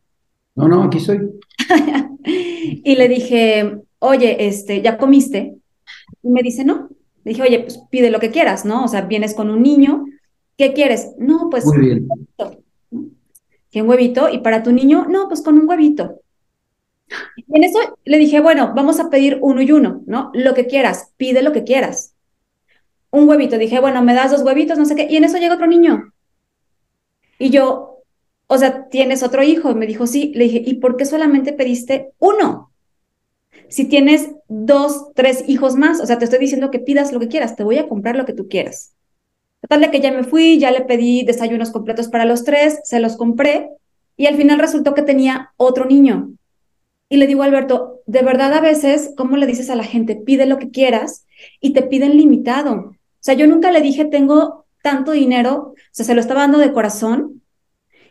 No, no, aquí estoy. y le dije, oye, este, ¿ya comiste? Y me dice, no. Le dije, oye, pues pide lo que quieras, ¿no? O sea, vienes con un niño, ¿qué quieres? No, pues. Muy bien. ¿Qué un huevito? ¿Y para tu niño? No, pues con un huevito. Y en eso le dije, bueno, vamos a pedir uno y uno, ¿no? Lo que quieras, pide lo que quieras. Un huevito. Dije, bueno, me das dos huevitos, no sé qué. Y en eso llega otro niño. Y yo, o sea, ¿tienes otro hijo? Me dijo, sí. Le dije, ¿y por qué solamente pediste uno? Si tienes dos, tres hijos más, o sea, te estoy diciendo que pidas lo que quieras, te voy a comprar lo que tú quieras. Total de que ya me fui, ya le pedí desayunos completos para los tres, se los compré y al final resultó que tenía otro niño. Y le digo Alberto, de verdad a veces, ¿cómo le dices a la gente? Pide lo que quieras y te piden limitado. O sea, yo nunca le dije, tengo tanto dinero, o sea, se lo estaba dando de corazón.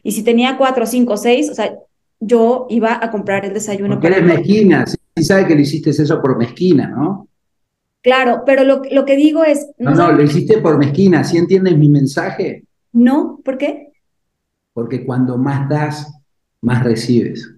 Y si tenía cuatro, cinco, seis, o sea, yo iba a comprar el desayuno. Porque eres mezquina, sí sabe que le hiciste eso por mezquina, ¿no? Claro, pero lo, lo que digo es... No, no, lo hiciste por mezquina, ¿sí entiendes mi mensaje? No, ¿por qué? Porque cuando más das, más recibes.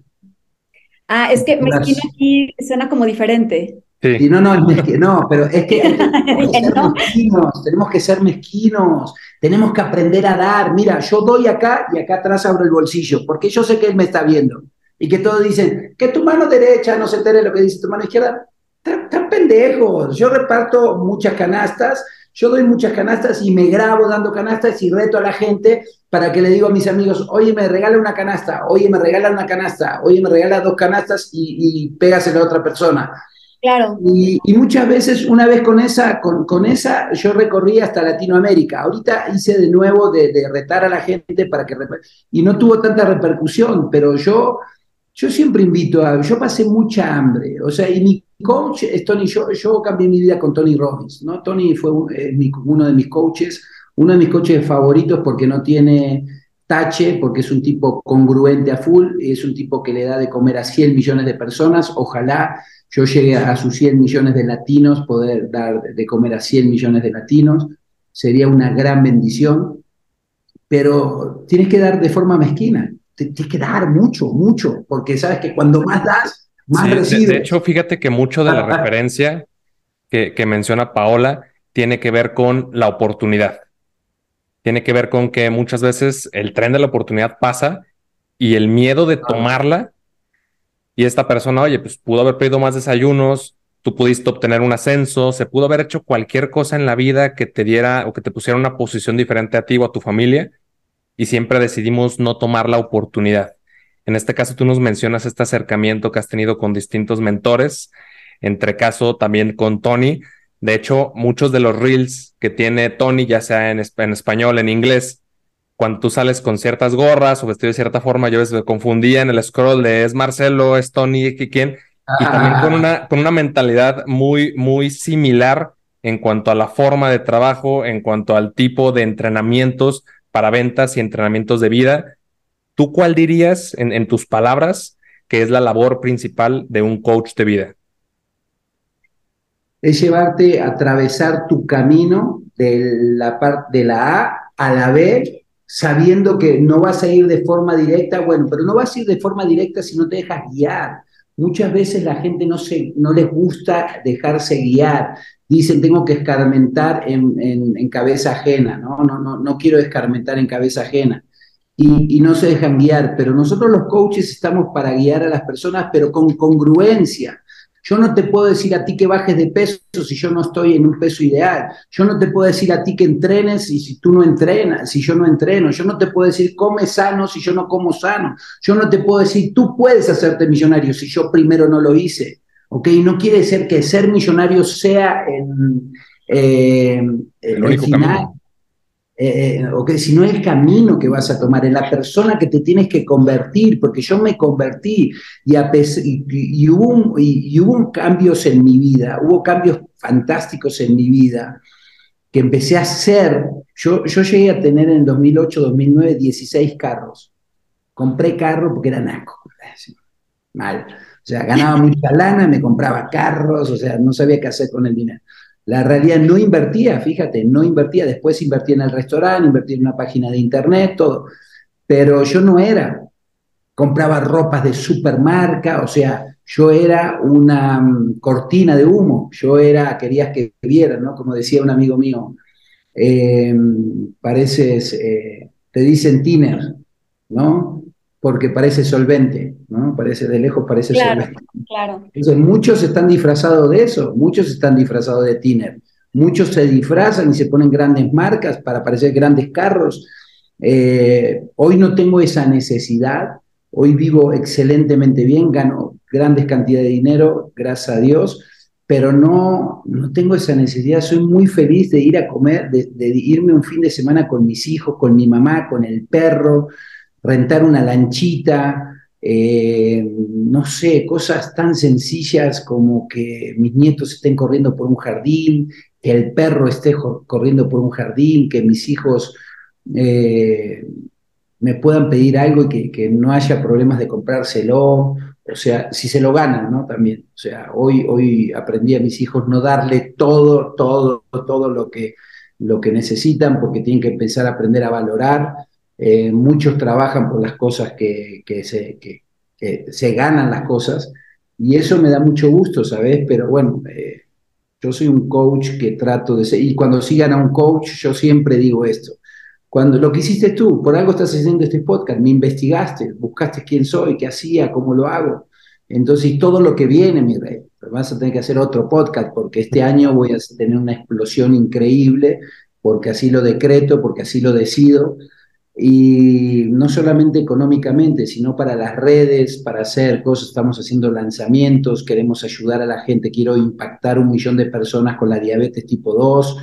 Ah, es que mezquina aquí suena como diferente. Sí. no, no, es no, pero es que, tenemos, que ser mezquinos, tenemos que ser mezquinos, tenemos que aprender a dar. Mira, yo doy acá y acá atrás abro el bolsillo, porque yo sé que él me está viendo. Y que todos dicen, que tu mano derecha no se entere lo que dice tu mano izquierda están pendejos. Yo reparto muchas canastas, yo doy muchas canastas y me grabo dando canastas y reto a la gente para que le digo a mis amigos, oye, me regala una canasta, oye, me regala una canasta, oye, me regala dos canastas y, y pégasela a otra persona. Claro. Y, muchas veces, una vez con esa, con, con, esa, yo recorrí hasta Latinoamérica. Ahorita hice de nuevo de, de retar a la gente para que... Y no tuvo tanta repercusión, pero yo, yo siempre invito a... Yo pasé mucha hambre, o sea, y mi coach Tony, yo, yo cambié mi vida con Tony Robbins, ¿no? Tony fue uno de mis coaches, uno de mis coaches favoritos porque no tiene tache, porque es un tipo congruente a full, es un tipo que le da de comer a 100 millones de personas, ojalá yo llegue a sus 100 millones de latinos, poder dar de comer a 100 millones de latinos, sería una gran bendición, pero tienes que dar de forma mezquina, tienes que dar mucho, mucho, porque sabes que cuando más das, de, hecho, fíjate que mucho de la referencia que, que menciona Paola tiene que ver con la oportunidad. Tiene que ver con que muchas veces el tren de la oportunidad pasa y el miedo de tomarla y esta persona, oye, pues pudo haber pedido más desayunos, tú pudiste obtener un ascenso, se pudo haber hecho cualquier cosa en la vida que te diera o que te pusiera una posición diferente a ti o a tu familia y siempre decidimos no tomar la oportunidad. En este caso, tú nos mencionas este acercamiento que has tenido con distintos mentores, entre caso también con Tony, De hecho, muchos de los reels que tiene Tony, ya sea en, en español, en inglés, cuando tú sales con ciertas gorras o vestido de cierta forma, yo me confundía en el scroll de es Marcelo, es Tony, ¿quién? Y también con una, con una mentalidad muy, muy similar en cuanto a la forma de trabajo, en cuanto al tipo de entrenamientos para ventas y entrenamientos de vida. ¿Tú cuál dirías en, tus palabras que es la labor principal de un coach de vida? Es llevarte a atravesar tu camino de la, parte de la A a la B sabiendo que no vas a ir de forma directa, bueno, pero no vas a ir de forma directa si no te dejas guiar. Muchas veces la gente no, se, no les gusta dejarse guiar. Dicen, tengo que escarmentar en, en, cabeza ajena, ¿no? No, no, no quiero escarmentar en cabeza ajena. Y, y, no se dejan guiar, pero nosotros los coaches estamos para guiar a las personas, pero con congruencia. Yo no te puedo decir a ti que bajes de peso si yo no estoy en un peso ideal. Yo no te puedo decir a ti que entrenes y si tú no entrenas, si yo no entreno. Yo no te puedo decir come sano si yo no como sano. Yo no te puedo decir tú puedes hacerte millonario si yo primero no lo hice. ¿Ok? No quiere decir que ser millonario sea el, eh, el, final. Eh, o que si no es el camino que vas a tomar, es la persona que te tienes que convertir, porque yo me convertí y, hubo, y, hubo cambios en mi vida, hubo cambios fantásticos en mi vida que empecé a hacer. Yo, yo llegué a tener en 2008, 2009 16 carros. Compré carro porque era naco. Mal. O sea, ganaba mucha lana, me compraba carros, o sea, no sabía qué hacer con el dinero. La realidad no invertía, fíjate, no invertía. Después invertí en el restaurante, invertí en una página de internet, todo. Pero yo no era. Compraba ropas de supermarca, o sea, yo era una mm, cortina de humo. Yo era, querías que vieran, ¿no? Como decía un amigo mío, eh, pareces, eh, te dicen tiner, ¿no? Porque parece solvente, ¿no? Parece de lejos, parece solvente. Claro. Entonces, muchos están disfrazados de eso, muchos están disfrazados de tiner, muchos se disfrazan y se ponen grandes marcas para parecer grandes carros. Eh, hoy no tengo esa necesidad, hoy vivo excelentemente bien, gano grandes cantidades de dinero, gracias a Dios, pero no, no tengo esa necesidad, soy muy feliz de ir a comer, de, de irme un fin de semana con mis hijos, con mi mamá, con el perro, rentar una lanchita, eh, no sé, cosas tan sencillas como que mis nietos estén corriendo por un jardín, que el perro esté corriendo por un jardín, que mis hijos eh, me puedan pedir algo y que, no haya problemas de comprárselo, o sea, si se lo ganan, ¿no? También, o sea, hoy, hoy aprendí a mis hijos no darle todo, todo, todo lo que, lo que necesitan porque tienen que empezar a aprender a valorar eh, muchos trabajan por las cosas que, se, se, ganan las cosas y eso me da mucho gusto, ¿sabes? Pero bueno, eh, yo soy un coach que trato de ser, y cuando sigan a un coach, yo siempre digo esto. Cuando lo que hiciste tú, por algo estás haciendo este podcast, me investigaste, buscaste quién soy, qué hacía, cómo lo hago. Entonces, todo lo que viene, mi rey, vas a tener que hacer otro podcast porque este año voy a tener una explosión increíble, porque así lo decreto, porque así lo decido y no solamente económicamente, sino para las redes, para hacer cosas, estamos haciendo lanzamientos, queremos ayudar a la gente, quiero impactar un millón de personas con la diabetes tipo 2,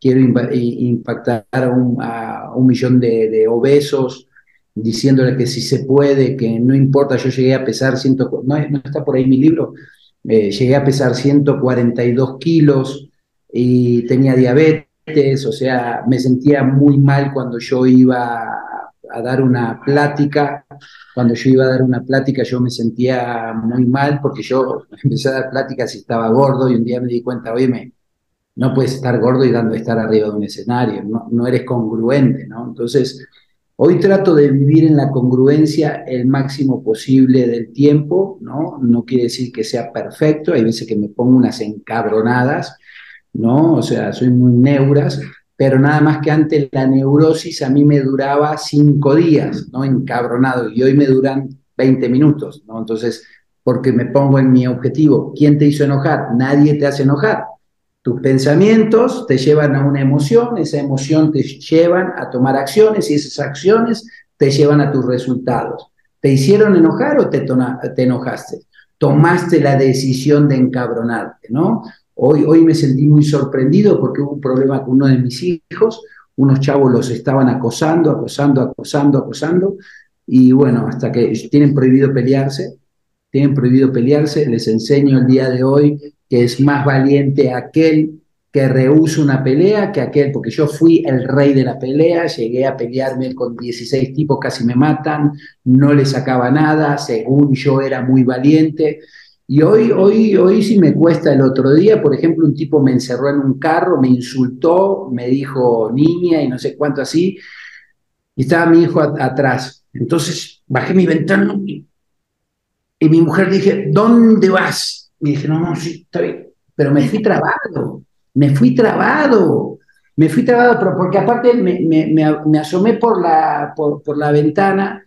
quiero impactar a un, millón de, obesos, diciéndole que si se puede, que no importa, yo llegué a pesar, ciento, no, no está por ahí mi libro, eh, llegué a pesar 142 kilos y tenía diabetes o sea, me sentía muy mal cuando yo iba a dar una plática, cuando yo iba a dar una plática yo me sentía muy mal porque yo empecé a dar pláticas y estaba gordo y un día me di cuenta, oye, no puedes estar gordo y dando estar arriba de un escenario, no, no eres congruente, ¿no? Entonces, hoy trato de vivir en la congruencia el máximo posible del tiempo, ¿no? No quiere decir que sea perfecto, hay veces que me pongo unas encabronadas, ¿no? O sea, soy muy neuras, pero nada más que antes la neurosis a mí me duraba cinco días, ¿no? Encabronado, y hoy me duran 20 minutos, ¿no? Entonces, porque me pongo en mi objetivo, ¿quién te hizo enojar? Nadie te hace enojar. Tus pensamientos te llevan a una emoción, esa emoción te llevan a tomar acciones y esas acciones te llevan a tus resultados. ¿Te hicieron enojar o te, te enojaste? Tomaste la decisión de encabronarte, ¿no? Hoy, hoy me sentí muy sorprendido porque hubo un problema con uno de mis hijos, unos chavos los estaban acosando, acosando, acosando, acosando, y bueno, hasta que tienen prohibido pelearse, tienen prohibido pelearse, les enseño el día de hoy que es más valiente aquel que rehúsa una pelea que aquel, porque yo fui el rey de la pelea, llegué a pelearme con 16 tipos, casi me matan, no le sacaba nada, según yo era muy valiente. Y hoy, hoy, hoy sí me cuesta el otro día, por ejemplo, un tipo me encerró en un carro, me insultó, me dijo niña y no sé cuánto así, y estaba mi hijo atrás. Entonces bajé mi ventana y, mi mujer dije, ¿dónde vas? Me dije, no, no, sí, está bien, pero me fui trabado me fui trabado, me fui trabado, pero porque aparte me, me, asomé por la, por, por, la ventana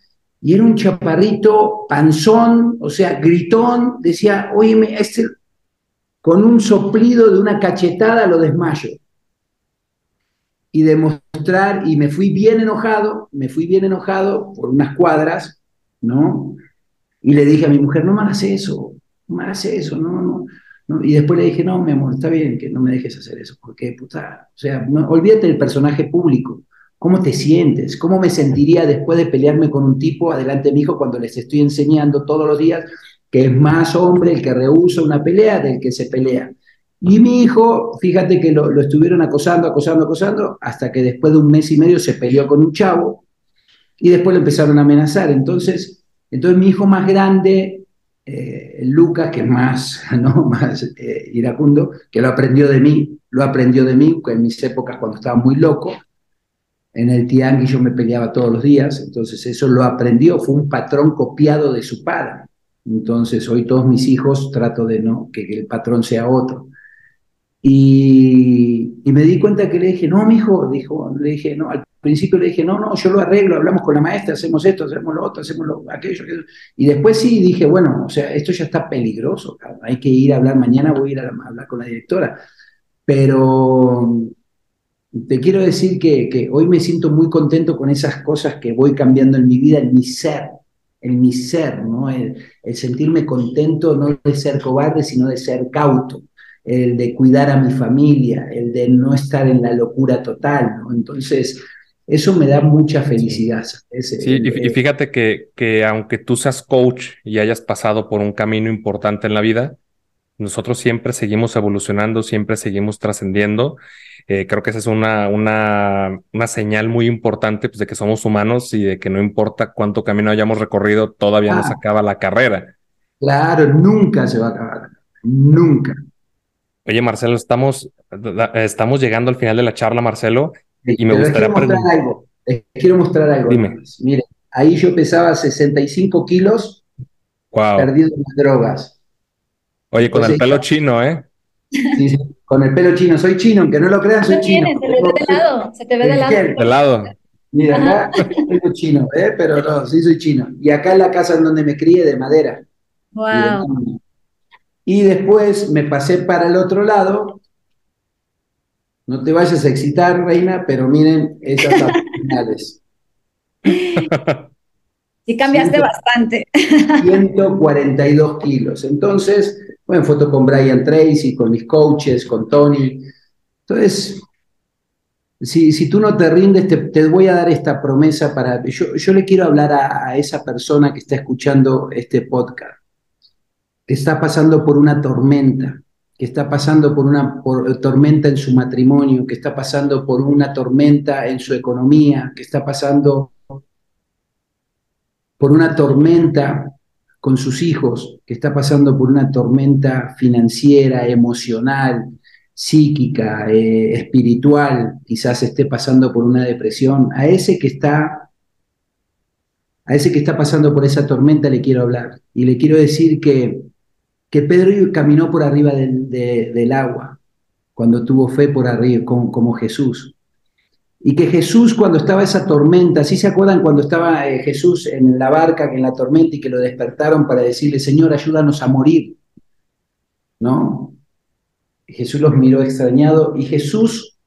y era un chaparrito panzón, o sea, gritón, decía, oye, este, con un soplido de una cachetada lo desmayo. Y demostrar, y me fui bien enojado, me fui bien enojado por unas cuadras, ¿no? Y le dije a mi mujer, no me hagas eso, no me hagas eso, no, no, y después le dije, no, mi amor, está bien que no me dejes hacer eso, porque, puta, o sea, no, olvídate del personaje público. ¿Cómo te sientes? ¿Cómo me sentiría después de pelearme con un tipo adelante de mi hijo cuando les estoy enseñando todos los días que es más hombre el que rehúsa una pelea del que se pelea? Y mi hijo, fíjate que lo, lo estuvieron acosando, acosando, acosando, hasta que después de un mes y medio se peleó con un chavo y después lo empezaron a amenazar. Entonces, entonces mi hijo más grande eh, Lucas, que es más, ¿no? más eh, iracundo, que lo aprendió de mí, lo aprendió de mí en mis épocas cuando estaba muy loco. En el tianguis yo me peleaba todos los días, entonces eso lo aprendió, fue un patrón copiado de su padre. Entonces hoy todos mis hijos trato de no que, el patrón sea otro. Y, me di cuenta que le dije, no, mi hijo, dijo, le dije, no, al principio le dije, no, no, yo lo arreglo, hablamos con la maestra, hacemos esto, hacemos lo otro, hacemos lo, aquello, Y después sí dije, bueno, o sea, esto ya está peligroso, hay que ir a hablar, mañana voy a ir a, hablar con la directora. Pero te quiero decir que, que, hoy me siento muy contento con esas cosas que voy cambiando en mi vida, en mi ser, en mi ser, ¿no? El, el sentirme contento no de ser cobarde, sino de ser cauto el de cuidar a mi familia, el de no estar en la locura total, ¿no? Entonces, eso me da mucha felicidad. sí, y, fíjate que, que aunque tú seas coach y hayas pasado por un camino importante en la vida, nosotros siempre seguimos evolucionando, siempre seguimos trascendiendo. Eh, creo que esa es una, una, una señal muy importante pues, de que somos humanos y de que no importa cuánto camino hayamos recorrido, todavía no se ah. acaba la carrera. Claro, nunca se va a acabar. Nunca. Oye, Marcelo, estamos, estamos llegando al final de la charla, Marcelo. Y me gustaría quiero mostrar algo. quiero mostrar algo. Dime. Mire, ahí yo pesaba 65 kilos wow. perdido en las drogas. Oye, con el pelo chino, ¿eh? Sí, sí, con el pelo chino. Soy chino, aunque no lo crean, soy chino. se, ve de lado, se te ve de lado. De lado. Mira, acá soy chino, ¿eh? pero no, sí soy chino. Y acá en la casa en donde me crié, de madera. Wow. Y, y después me pasé para el otro lado no te vayas a excitar, reina, pero miren esas abdominales. Sí, cambiaste bastante. 142 kilos. Entonces, bueno, foto con Brian Tracy, con mis coaches, con Tony. Entonces, si, si tú no te rindes, te, voy a dar esta promesa para... Yo, yo le quiero hablar a esa persona que está escuchando este podcast, que está pasando por una tormenta, que está pasando por una tormenta en su matrimonio, que está pasando por una tormenta en su economía, que está pasando por una tormenta con sus hijos, que está pasando por una tormenta financiera, emocional, psíquica, eh, espiritual, quizás esté pasando por una depresión, a ese que está a ese que está pasando por esa tormenta le quiero hablar y le quiero decir que que Pedro caminó por arriba del, agua, cuando tuvo fe por arriba, como, Jesús. Y que Jesús cuando estaba esa tormenta, ¿sí se acuerdan cuando estaba eh, Jesús en la barca, en la tormenta y que lo despertaron para decirle, Señor, ayúdanos a morir? ¿No? Jesús los miró extrañado y Jesús,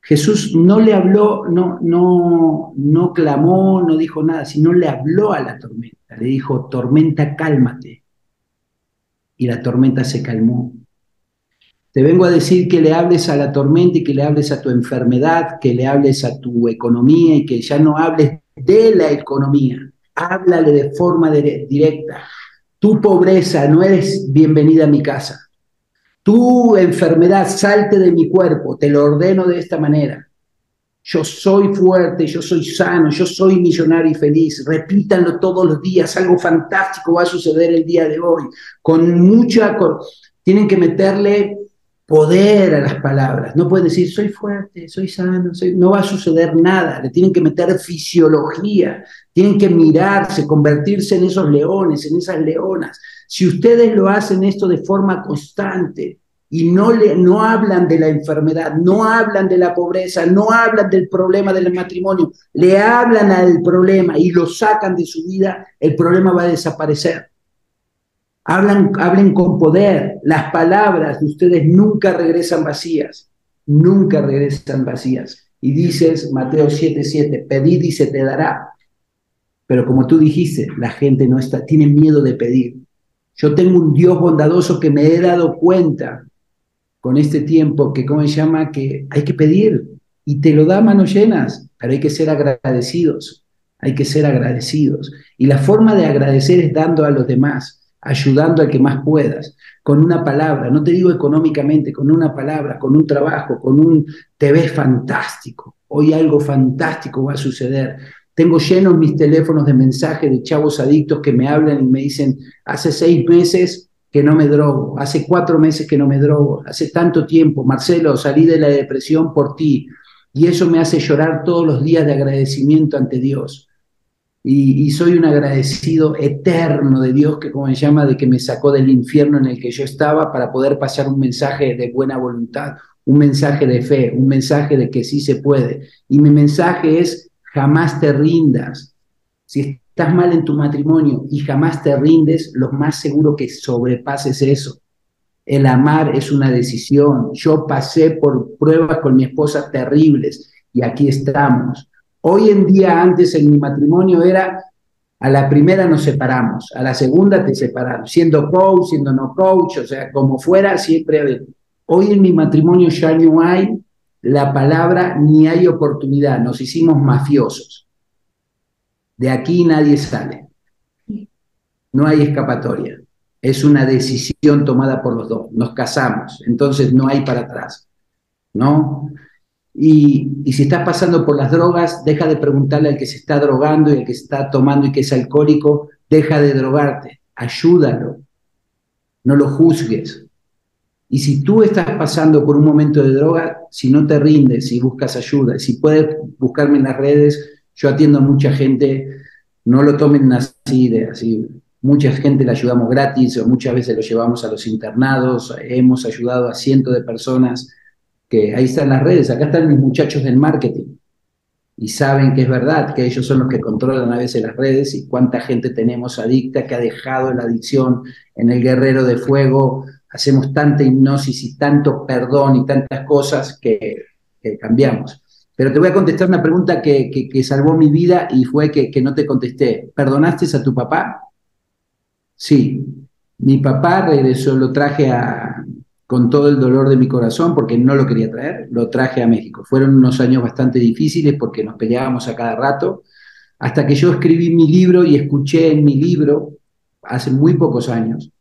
Jesús no le habló, no, no, no clamó, no dijo nada, sino le habló a la tormenta. Le dijo, tormenta, cálmate y la tormenta se calmó. Te vengo a decir que le hables a la tormenta y que le hables a tu enfermedad, que le hables a tu economía y que ya no hables de la economía. Háblale de forma directa. Tu pobreza no eres bienvenida a mi casa. Tu enfermedad salte de mi cuerpo. Te lo ordeno de esta manera. Yo soy fuerte, yo soy sano, yo soy millonario y feliz. Repítanlo todos los días. Algo fantástico va a suceder el día de hoy. Con mucha... tienen que meterle poder a las palabras. No pueden decir, soy fuerte, soy sano, no va a suceder nada. Le tienen que meter fisiología, tienen que mirarse, convertirse en esos leones, en esas leonas. Si ustedes lo hacen esto de forma constante y no, le, no hablan de la enfermedad, no hablan de la pobreza, no hablan del problema del matrimonio, le hablan al problema y lo sacan de su vida, el problema va a desaparecer. Hablan, hablen con poder. Las palabras de ustedes nunca regresan vacías. Nunca regresan vacías. Y dices, Mateo 7:7, pedid y se te dará. Pero como tú dijiste, la gente no está, tiene miedo de pedir. Yo tengo un Dios bondadoso que me he dado cuenta con este tiempo que, ¿cómo se llama? Que hay que pedir y te lo da manos llenas, pero hay que ser agradecidos. Hay que ser agradecidos. Y la forma de agradecer es dando a los demás ayudando al que más puedas, con una palabra, no te digo económicamente, con una palabra, con un trabajo, con un te ves fantástico, hoy algo fantástico va a suceder. Tengo llenos mis teléfonos de mensajes de chavos adictos que me hablan y me dicen, hace seis meses que no me drogo, hace cuatro meses que no me drogo, hace tanto tiempo, Marcelo, salí de la depresión por ti. Y eso me hace llorar todos los días de agradecimiento ante Dios y, soy un agradecido eterno de Dios que, como me llama, de que me sacó del infierno en el que yo estaba para poder pasar un mensaje de buena voluntad, un mensaje de fe, un mensaje de que sí se puede. Y mi mensaje es, jamás te rindas. Si estás mal en tu matrimonio y jamás te rindes, lo más seguro que sobrepases eso. El amar es una decisión. Yo pasé por pruebas con mi esposa terribles y aquí estamos. Hoy en día, antes en mi matrimonio era, a la primera nos separamos, a la segunda te separamos, siendo coach, siendo no coach, o sea, como fuera, siempre. Hoy en mi matrimonio ya no hay la palabra ni hay oportunidad, nos hicimos mafiosos. De aquí nadie sale. No hay escapatoria. Es una decisión tomada por los dos. Nos casamos, entonces no hay para atrás. ¿No? Y, si estás pasando por las drogas, deja de preguntarle al que se está drogando y al que se está tomando y que es alcohólico, deja de drogarte, ayúdalo, no lo juzgues. Y si tú estás pasando por un momento de droga, si no te rindes y buscas ayuda, si puedes buscarme en las redes, yo atiendo a mucha gente, no lo tomen así de así. Mucha gente la ayudamos gratis o muchas veces lo llevamos a los internados, hemos ayudado a cientos de personas que ahí están las redes, acá están mis muchachos del marketing y saben que es verdad, que ellos son los que controlan a veces las redes y cuánta gente tenemos adicta que ha dejado la adicción en el guerrero de fuego, hacemos tanta hipnosis y tanto perdón y tantas cosas que, cambiamos. Pero te voy a contestar una pregunta que, que, salvó mi vida y fue que, que no te contesté. ¿Perdonaste a tu papá? Sí. Mi papá regresó, lo traje a, con todo el dolor de mi corazón porque no lo quería traer, lo traje a México. Fueron unos años bastante difíciles porque nos peleábamos a cada rato, hasta que yo escribí mi libro y escuché en mi libro, hace muy pocos años,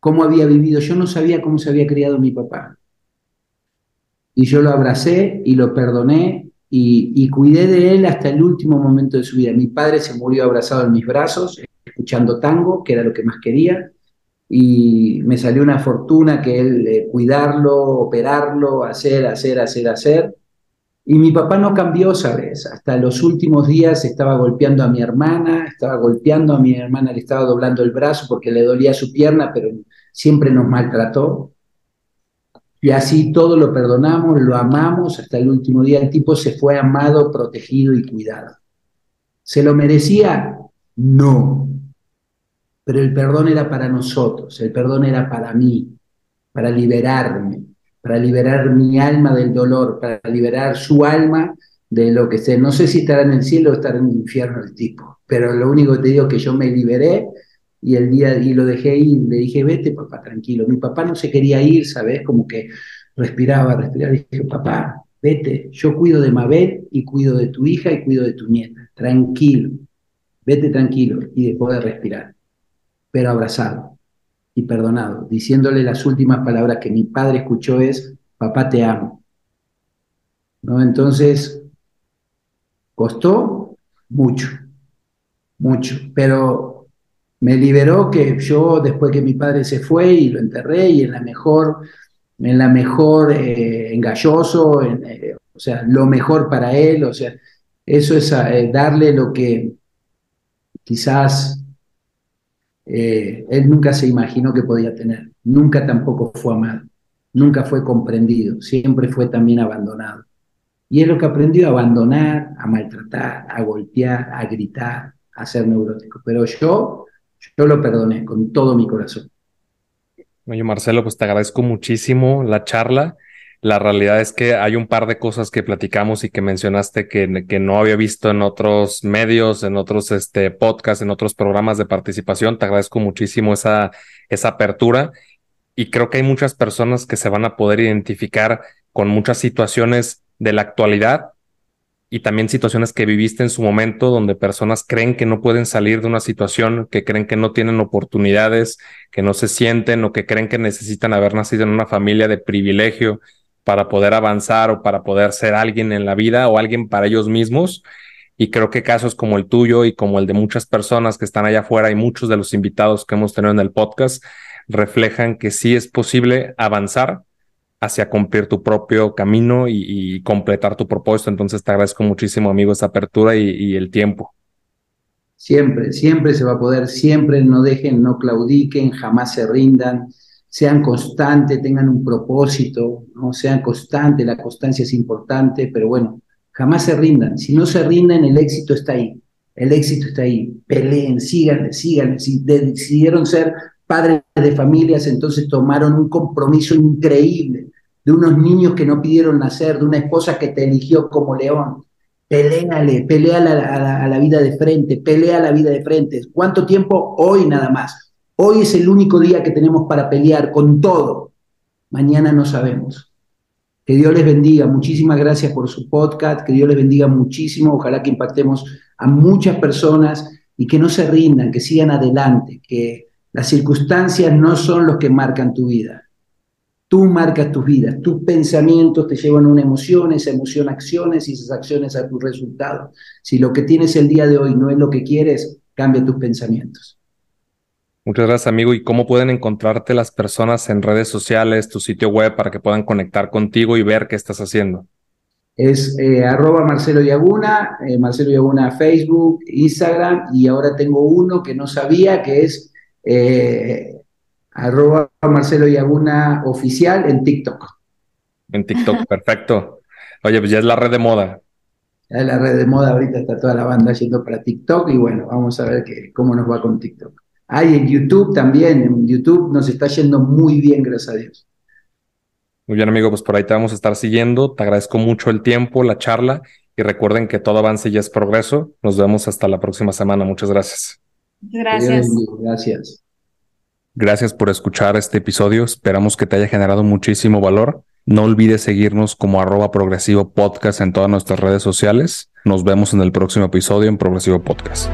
cómo había vivido. Yo no sabía cómo se había criado mi papá. Y yo lo abracé y lo perdoné y, y cuidé de él hasta el último momento de su vida. Mi padre se murió abrazado en mis brazos, escuchando tango, que era lo que más quería y me salió una fortuna que él cuidarlo, operarlo, hacer, hacer, hacer, hacer. Y mi papá no cambió, ¿sabes? Hasta los últimos días estaba golpeando a mi hermana, estaba golpeando a mi hermana, le estaba doblando el brazo porque le dolía su pierna, pero siempre nos maltrató. Y así todo lo perdonamos, lo amamos hasta el último día. El tipo se fue amado, protegido y cuidado. ¿Se lo merecía? No pero el perdón era para nosotros, el perdón era para mí, para liberarme, para liberar mi alma del dolor, para liberar su alma de lo que sea. No sé si estará en el cielo o estará en el infierno el tipo, pero lo único que te digo es que yo me liberé y el día y lo dejé y le dije, vete papá, tranquilo. Mi papá no se quería ir, ¿sabes? Como que respiraba, respiraba. dije, papá, vete, yo cuido de Mabel y cuido de tu hija y cuido de tu nieta. Tranquilo, vete tranquilo y después de respirar. Pero abrazado y perdonado, diciéndole las últimas palabras que mi padre escuchó es, papá te amo. ¿No? Entonces, costó mucho, mucho, pero me liberó que yo después que mi padre se fue y lo enterré y en la mejor, en la mejor eh, engalloso, eh, o sea, lo mejor para él, o sea, eso es eh, darle lo que quizás él nunca se imaginó que podía tener, nunca tampoco fue amado, nunca fue comprendido, siempre fue también abandonado. Y es lo que aprendió a abandonar, a maltratar, a golpear, a gritar, a ser neurótico. Pero yo yo lo perdoné con todo mi corazón. Oye, Marcelo, pues te agradezco muchísimo la charla. La realidad es que hay un par de cosas que platicamos y que mencionaste que, que no había visto en otros medios, en otros este, podcasts, en otros programas de participación. Te agradezco muchísimo esa, esa apertura y creo que hay muchas personas que se van a poder identificar con muchas situaciones de la actualidad y también situaciones que viviste en su momento donde personas creen que no pueden salir de una situación, que creen que no tienen oportunidades, que no se sienten o que creen que necesitan haber nacido en una familia de privilegio para poder avanzar o para poder ser alguien en la vida o alguien para ellos mismos. Y creo que casos como el tuyo y como el de muchas personas que están allá afuera y muchos de los invitados que hemos tenido en el podcast reflejan que sí es posible avanzar hacia cumplir tu propio camino y, completar tu propósito. Entonces te agradezco muchísimo, amigo, esa apertura y, el tiempo. Siempre, siempre se va a poder, siempre no dejen, no claudiquen, jamás se rindan, sean constantes, tengan un propósito, ¿no? sean constantes, la constancia es importante, pero bueno, jamás se rindan. Si no se rinden, el éxito está ahí. El éxito está ahí. Peleen, sigan, sigan. Si decidieron ser padres de familias, entonces tomaron un compromiso increíble de unos niños que no pidieron nacer, de una esposa que te eligió como león. Peléale, pelea a la, vida de frente, pelea la vida de frente. ¿Cuánto tiempo? Hoy nada más. Hoy es el único día que tenemos para pelear con todo. Mañana no sabemos. Que Dios les bendiga. Muchísimas gracias por su podcast. Que Dios les bendiga muchísimo. Ojalá que impactemos a muchas personas y que no se rindan, que sigan adelante, que las circunstancias no son los que marcan tu vida. Tú marcas tu vida, tus pensamientos te llevan a una emoción, esa emoción acciones y esas acciones a tus resultados. Si lo que tienes el día de hoy no es lo que quieres, cambia tus pensamientos. Muchas gracias, amigo. ¿Y cómo pueden encontrarte las personas en redes sociales, tu sitio web, para que puedan conectar contigo y ver qué estás haciendo? Es eh, arroba Marcelo Yaguna, eh, Marcelo Yaguna Facebook, Instagram, y ahora tengo uno que no sabía, que es eh, arroba Marcelo Yaguna oficial en TikTok. En TikTok, perfecto. Oye, pues ya es la red de moda. Ya es la red de moda, ahorita está toda la banda yendo para TikTok y bueno, vamos a ver que, cómo nos va con TikTok. Hay en YouTube también, en YouTube nos está yendo muy bien, gracias a Dios. Muy bien, amigo, pues por ahí te vamos a estar siguiendo. Te agradezco mucho el tiempo, la charla y recuerden que todo avance ya es progreso. Nos vemos hasta la próxima semana. Muchas gracias. Gracias. Gracias. Gracias por escuchar este episodio. Esperamos que te haya generado muchísimo valor. No olvides seguirnos como arroba progresivo podcast en todas nuestras redes sociales. Nos vemos en el próximo episodio en Progresivo Podcast.